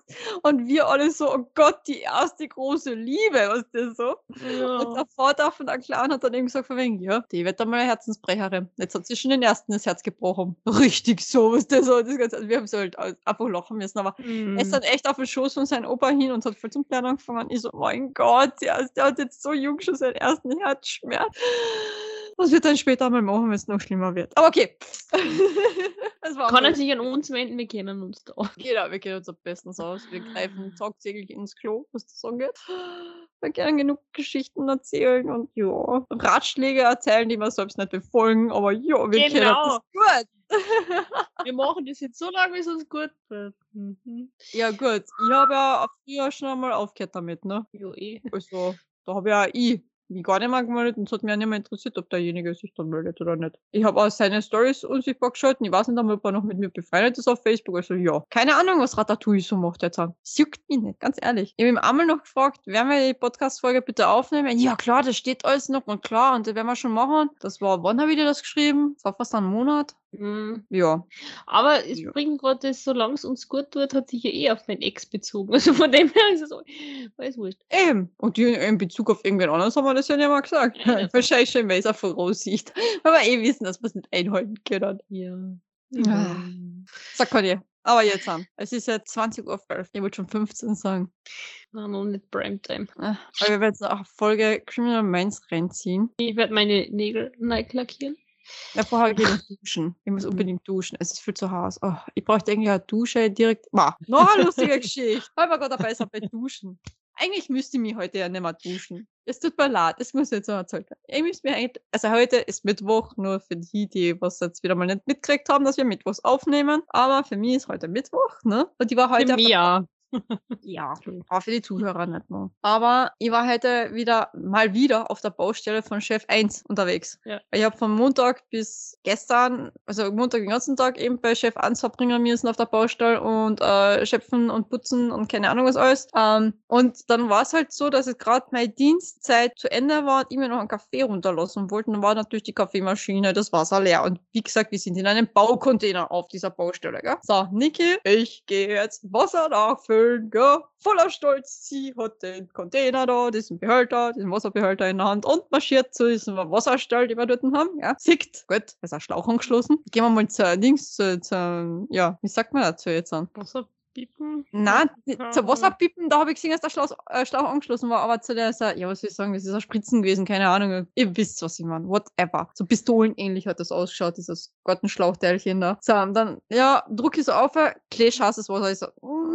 Und wir alle so, oh Gott, die erste große Liebe, was der so. Und Ja. der Vater von und erklären, hat dann eben gesagt, von wegen, ja, die wird dann mal eine Herzensbrecherin. Jetzt hat sie schon den ersten das Herz gebrochen. Richtig so, was der so, das Ganze, also wir haben so halt einfach lachen müssen, aber Mhm. er ist dann echt auf den Schoß von seinem Opa hin und hat voll zum Lernen angefangen. Ich so, mein Gott, der, der hat jetzt so jung schon seinen ersten Herzschmerz. Was wird dann später mal machen, wenn es noch schlimmer wird? Aber okay. Kann er sich an uns wenden, wir kennen uns da. Genau, wir kennen uns am besten aus. Wir greifen tagtäglich ins Klo, was das angeht. Wir können genug Geschichten erzählen und ja, Ratschläge erzählen, die wir selbst nicht befolgen, aber ja, wir kennen Genau. das gut. Wir machen das jetzt so lange, bis es gut wird. Mhm. Ja, gut. Ich habe ja auch früher schon einmal aufgehört damit, ne? Jo, eh. Also, da habe ja ich mich gar nicht mehr gemeldet und es hat mich auch nicht mehr interessiert, ob derjenige sich dann meldet oder nicht. Ich habe auch seine Stories unsichtbar geschalten. Ich weiß nicht einmal, ob er noch mit mir befreundet ist auf Facebook. Also ja. Keine Ahnung, was Ratatouille so macht jetzt. Es juckt mich nicht, ganz ehrlich. Ich habe ihm einmal noch gefragt, werden wir die Podcast-Folge bitte aufnehmen? Ja, klar, das steht alles noch und klar und das werden wir schon machen. Das war, wann habe ich dir das geschrieben? Das war fast ein Monat. Mhm. Ja. Aber es Ja. bringt gerade das, solange es uns gut tut, hat sich ja eh auf meinen Ex bezogen. Also von dem her ist es so, alles wurscht. Eben. Und in Bezug auf irgendwen anderes haben wir das ja nicht mal gesagt. Ja, Wahrscheinlich schon, weil es auf Voraussicht. Weil wir eh wissen, dass wir es nicht einhalten können. Ja. Ah. Sag mal dir. Aber jetzt an. Es ist jetzt 20.11 Uhr. Ich wollte schon 15 sagen. Na, noch nicht Primetime. Ah, Aber wir werden jetzt auch Folge Criminal Minds reinziehen. Ich werde meine Nägel neu lackieren. Ja, vorher gehe ich duschen. Ich muss unbedingt duschen. Es ist viel zu heiß. Oh, ich bräuchte eigentlich eine Dusche direkt. Ma, noch eine lustige Geschichte. Weil wir gerade dabei sind bei Duschen. Eigentlich müsste ich mich heute ja nicht mehr duschen. Es tut mir leid, das muss ich jetzt noch erzählen. Ich müsste mir eigentlich, also heute ist Mittwoch, nur für die, die was jetzt wieder mal nicht mitgekriegt haben, dass wir Mittwochs aufnehmen. Aber für mich ist heute Mittwoch, ne? Und ich war heute. auf der Ja. Ja, aber für die Zuhörer nicht mehr. Aber ich war heute wieder, mal wieder auf der Baustelle von Chef 1 unterwegs. Ja. Ich habe von Montag bis gestern, also Montag den ganzen Tag eben bei Chef 1 verbringen müssen auf der Baustelle und äh, schöpfen und putzen und keine Ahnung was alles. Ähm, und dann war es halt so, dass es gerade meine Dienstzeit zu Ende war und ich mir noch einen Kaffee runterlassen wollte. Dann war natürlich die Kaffeemaschine, das Wasser leer. Und wie gesagt, wir sind in einem Baucontainer auf dieser Baustelle. Gell? So, Niki, ich gehe jetzt Wasser nachfüllen. Gell? Voller Stolz, sie hat den Container da, diesen Behälter, diesen Wasserbehälter in der Hand und marschiert zu diesem Wasserstall, den wir dort haben. Ja, sieht, gut, da ist ein Schlauch angeschlossen. Gehen wir mal zur Dings, zu, zu, ja, wie sagt man dazu jetzt an? Wasser piepen. Nein, Ja. zur Wasserpippen, da habe ich gesehen, dass der Schlauch, äh, Schlauch angeschlossen war, aber zu der, ist er- ja, was soll ich sagen, das ist ein Spritzen gewesen, keine Ahnung. Ihr wisst, was ich meine. Whatever. So pistolenähnlich hat das ausgeschaut, dieses Gartenschlauchteilchen da. So, und dann, ja, druck ich so auf, das Wasser. Ich so,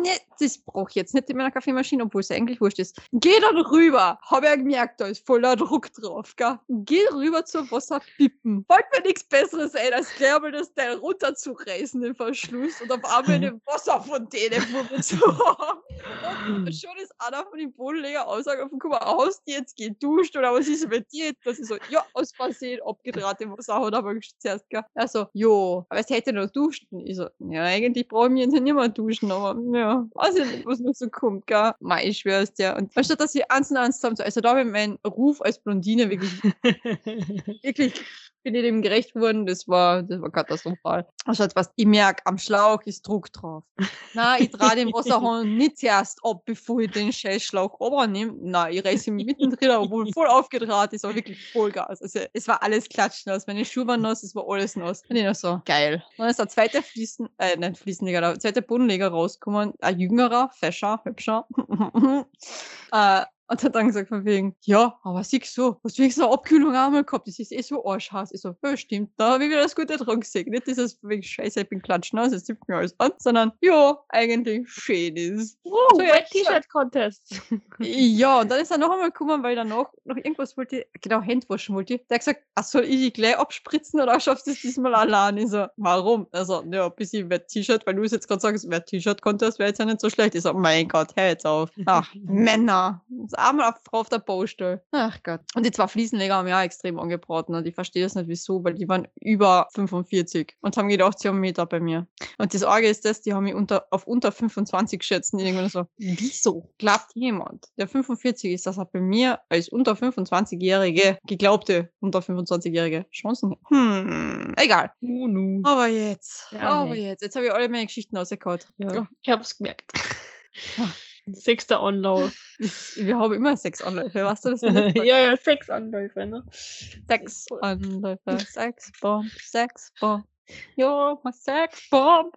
nee, das brauche ich jetzt nicht in meiner Kaffeemaschine, obwohl es ja eigentlich wurscht ist. Geh dann rüber. Habe ja gemerkt, da ist voller Druck drauf, gell. Geh rüber zur Wasserpippen. Wollt mir nichts Besseres ein, als mal das Teil runterzureißen, den Verschluss, und auf einmal Wasserfontäne vor mir zu haben. Und schon ist einer von den Bodenleger Aussage von, guck mal, hast du jetzt geduscht oder was ist mit dir? Das ist so, ja, aus Versehen abgedreht im Wasser hat aber zuerst, gell. Also, jo, aber es hätte noch duschen. Ich so, ja, eigentlich brauche ich jetzt nicht mehr duschen, aber ja, weiß ich nicht, was noch so kommt, gell. Mei, ich schwör's dir. Und anstatt dass sie eins und eins zusammen, so, also da habe ich meinen Ruf als Blondine wirklich wirklich bin ich dem gerecht geworden. Das war, das war katastrophal. Also was, ich merke, am Schlauch ist Druck drauf. Na, ich trage den Wasserhahn nicht zuerst ab, bevor ich den Scheißschlauch übernehme. Nein, ich reiße ihn mittendrin, obwohl voll aufgedraht ist, aber wirklich Vollgas. Also es war alles klatschnass. Meine Schuhe waren nass, es war alles nass. Und ich noch so, geil. Dann ist der zweite Fließen, äh, nein, Fliesenleger, der zweite Bodenleger rausgekommen, ein jüngerer, fescher, hübscher. äh, und hat dann gesagt von wegen, ja, aber siehst du, hast du wenigstens eine Abkühlung einmal gehabt, das ist eh so arschhaß. Ich so, ja, stimmt, da habe ich wieder das Gute dran gesehen. Nicht dieses von wegen Scheiße, ich bin klatschnass, das zieht mir alles an, sondern, ja, eigentlich schön ist. Oh, So, ja, Wet T-Shirt Contest. Ja, und dann ist er noch einmal gekommen, weil er noch, noch irgendwas wollte, genau, Hände waschen wollte. Der hat gesagt, ach, soll ich die gleich abspritzen oder schaffst du es diesmal allein? Ich so, warum? Also, ja, ein bisschen Wett-T-Shirt, weil du es jetzt gerade sagst, Wett-T-Shirt-Contest wäre jetzt ja nicht so schlecht. Ich so, mein Gott, hör jetzt auf. Ach, Männer. Das arme Frau auf der Baustelle. Ach Gott. Und die zwei Fliesenleger haben ja auch extrem angebraten und ich verstehe das nicht wieso, weil die waren über 45 und haben gedacht, sie haben Meter bei mir. Und das Arge ist das, die haben mich unter, auf unter 25 geschätzt und irgendwann so, wieso glaubt jemand, der 45 ist, dass er bei mir als unter 25-Jährige, geglaubte unter 25-Jährige Chancen hat? Hm, egal. Nunu. Aber jetzt, Ja, aber nee. jetzt, jetzt habe ich alle meine Geschichten rausgehauen. Ja, ich hab's gemerkt. Sechster Anlauf. Wir haben immer sechs Anläufe, weißt du das ja, ja, sechs Anläufe, ne? Sechs Anläufe, sechs Bomb, sechs Bomb. Ja, mal sechs Bomb.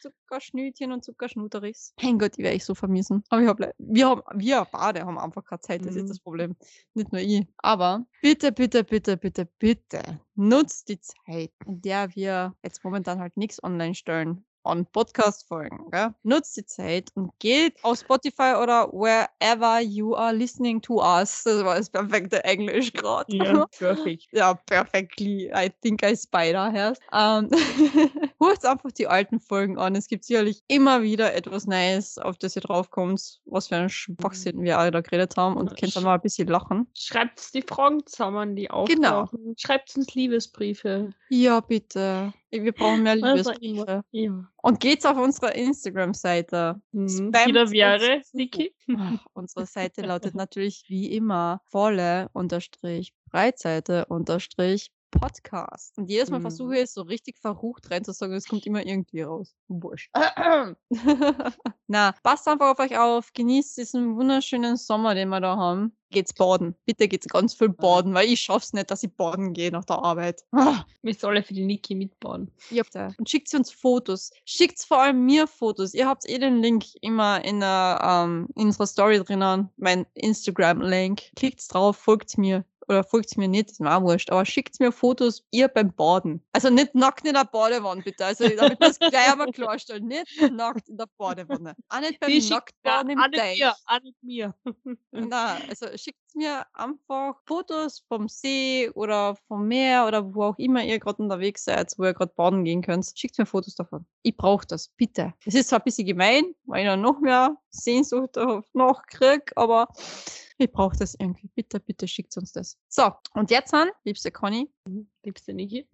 Zuckerschnütchen, und Zuckerschnuteris. Mein Gott, die werde ich so vermissen. Aber ich hab, wir, haben, wir beide haben einfach keine Zeit, das ist Mhm. das Problem. Nicht nur ich. Aber bitte, bitte, bitte, bitte, bitte nutzt die Zeit, in der wir jetzt momentan halt nichts online stellen an Podcast-Folgen. Nutzt die Zeit und geht auf Spotify oder wherever you are listening to us. Das war das perfekte Englisch gerade. Ja, perfekt. Ja, perfectly. I think I spider has. Ähm, hört einfach die alten Folgen an. Es gibt sicherlich immer wieder etwas Neues, auf das ihr draufkommt, was für ein Schwachsinn wir alle da geredet haben und könnt dann mal ein bisschen lachen. Schreibt die Fragen zusammen, die Genau. auftauchen. Schreibt uns Liebesbriefe. Ja, bitte. Wir brauchen mehr Liebesbriefe. Ja. Und geht's auf unserer Instagram-Seite. Mhm. Wieder wäre. Niki. Unsere Seite lautet natürlich wie immer volle unterstrich Breitseite unterstrich Podcast. Und jedes Mal Mhm. versuche ich es so richtig verrucht reinzusagen, es kommt immer irgendwie raus. Wurscht. Na, passt einfach auf euch auf, genießt diesen wunderschönen Sommer, den wir da haben. Geht's baden. Bitte geht's ganz viel baden, weil ich schaff's nicht, dass ich baden gehe nach der Arbeit. Wir sollen für die Niki habt ja. Und schickt sie uns Fotos. Schickt vor allem mir Fotos. Ihr habt eh den Link immer in, der, ähm, in unserer Story drinnen. Mein Instagram-Link. Klickt's drauf, folgt mir. Oder folgt mir nicht, ist mir auch wurscht. Aber schickt mir Fotos, ihr beim Baden. Also nicht nackt in der Badewanne, bitte. Also damit wir das gleich einmal klarstellen. Nicht nackt in der Badewanne. Auch nicht beim Nacktbaden im Teich. mir, auch nicht mir. Na, also schickt mir einfach Fotos vom See oder vom Meer oder wo auch immer ihr gerade unterwegs seid, wo ihr gerade baden gehen könnt. Schickt mir Fotos davon. Ich brauche das, bitte. Es ist zwar ein bisschen gemein, weil ich dann noch mehr Sehnsucht darauf noch krieg, aber ich brauche das irgendwie. Bitte, bitte schickt uns das. So, und jetzt an, liebste Conny, Liebste Niki.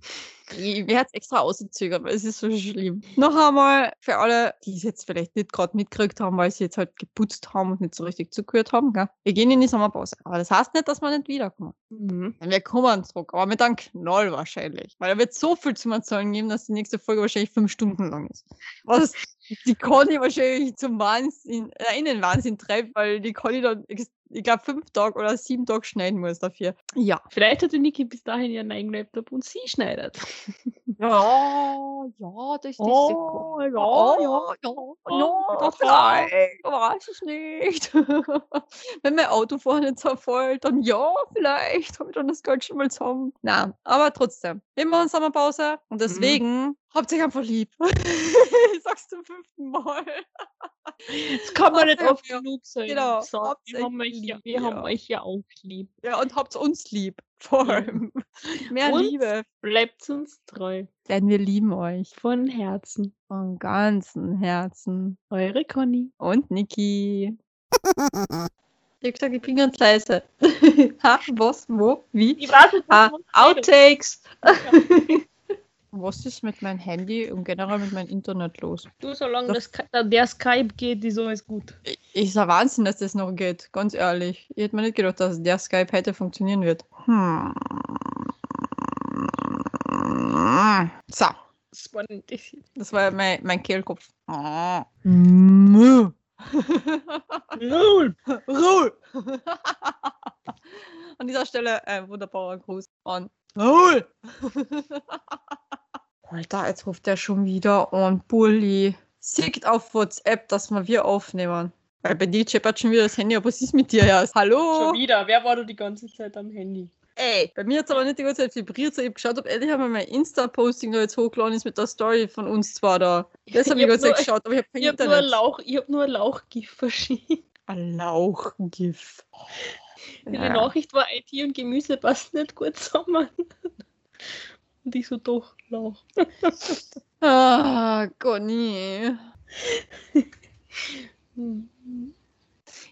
ich werde es extra ausgezögert, weil es ist so schlimm. Noch einmal für alle, die es jetzt vielleicht nicht gerade mitgekriegt haben, weil sie jetzt halt geputzt haben und nicht so richtig zugehört haben. Gell? Wir gehen in die Sommerpause. Aber das heißt nicht, dass wir nicht wiederkommen. Mhm. Wir kommen zurück, aber mit einem Knall wahrscheinlich. Weil da wird so viel zu erzählen geben, dass die nächste Folge wahrscheinlich fünf Stunden lang ist. Was die Conny wahrscheinlich zum Wahnsinn, äh, in den Wahnsinn treibt, weil die Conny dann, ich glaube, fünf Tage oder sieben Tage schneiden muss dafür. Ja. Vielleicht hat die Niki bis dahin ihren eigenen Laptop und sie schneidet. Ja, ja, das ist Oh, ja, ja, ja, Oh, ja, das vielleicht, weiß ich nicht. Wenn mein Auto vorne zerfällt, dann ja, vielleicht habe ich dann das Geld schon mal zusammen. Na, aber trotzdem, wir machen Sommerpause und deswegen habt euch einfach lieb. ich sag's zum fünften Mal. Das kann man nicht oft genug sagen. genau, So, wir haben, euch ja, lieb, wir haben ja. euch ja auch lieb. Ja, und habt uns lieb. Vor Ja. allem. Mehr Und? Liebe. Bleibt uns treu. Denn wir lieben euch. Von Herzen. Von ganzem Herzen. Eure Conny. Und Niki. Ich hab gesagt, ich bin ganz leise. ha, was, wo, wie? Ich weiß nicht, Ah, was Outtakes. Was ist mit meinem Handy und generell mit meinem Internet los? Du, solange das, Sky- da- der Skype geht, ist alles gut. Ich- Ist ein Wahnsinn, dass das noch geht, ganz ehrlich. Ich hätte mir nicht gedacht, dass der Skype heute funktionieren wird. Hm. So, Das war nicht das das war mein, mein Kehlkopf. Ruhe. Null. Ruhe. An dieser Stelle ein wunderbarer Gruß an Ruhe. Alter, jetzt ruft der schon wieder an Bulli. Sieht auf WhatsApp, dass wir wir aufnehmen. Weil bei dir scheppert schon wieder das Handy, aber was ist mit dir erst? Hallo? Schon wieder. Wer war da die ganze Zeit am Handy? Ey, bei mir hat es aber nicht die ganze Zeit vibriert. So, ich habe geschaut, ob endlich einmal mein Insta-Posting da jetzt hochgeladen ist mit der Story von uns zwar da. Das habe ich, hab die ganze Zeit geschaut, aber ich habe kein Ich habe nur, ein Internet. Lauch, ich hab nur ein Lauchgift verschickt. Ein Die Nachricht war IT und Gemüse passt nicht gut zusammen. Und ich so doch Lauch. Ah, Conny.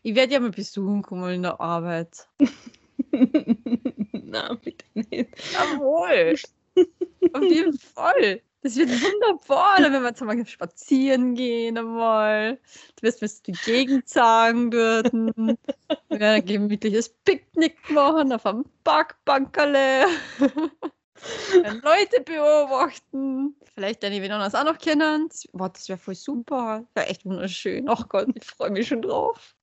Ich werde ja mal besuchen kommen in der Arbeit. Na, bitte nicht. Jawohl. Auf jeden Fall. Das wird wunderbar, wenn wir zusammen spazieren gehen einmal. Du wirst mir die Gegend sagen würden. Wir werden ein gemütliches Picknick machen auf einem Parkbankerle. Leute beobachten. vielleicht deine Venenas auch noch kennen. Das, boah, das wäre voll super. Wäre echt wunderschön. Ach Gott, ich freue mich schon drauf.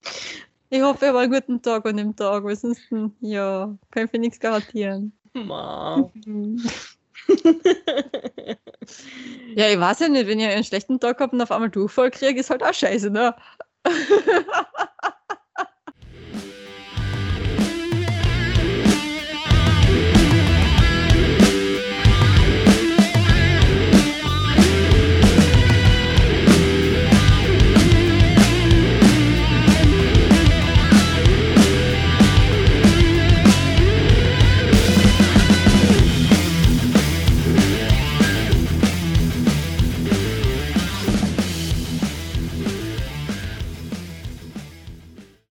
Ich hoffe, ihr habt einen guten Tag an dem Tag, weil sonst, ja, kann ich für nichts garantieren. Ma. Ja, ich weiß ja nicht, wenn ihr einen schlechten Tag habt und auf einmal Durchfall kriegt, ist halt auch scheiße, ne?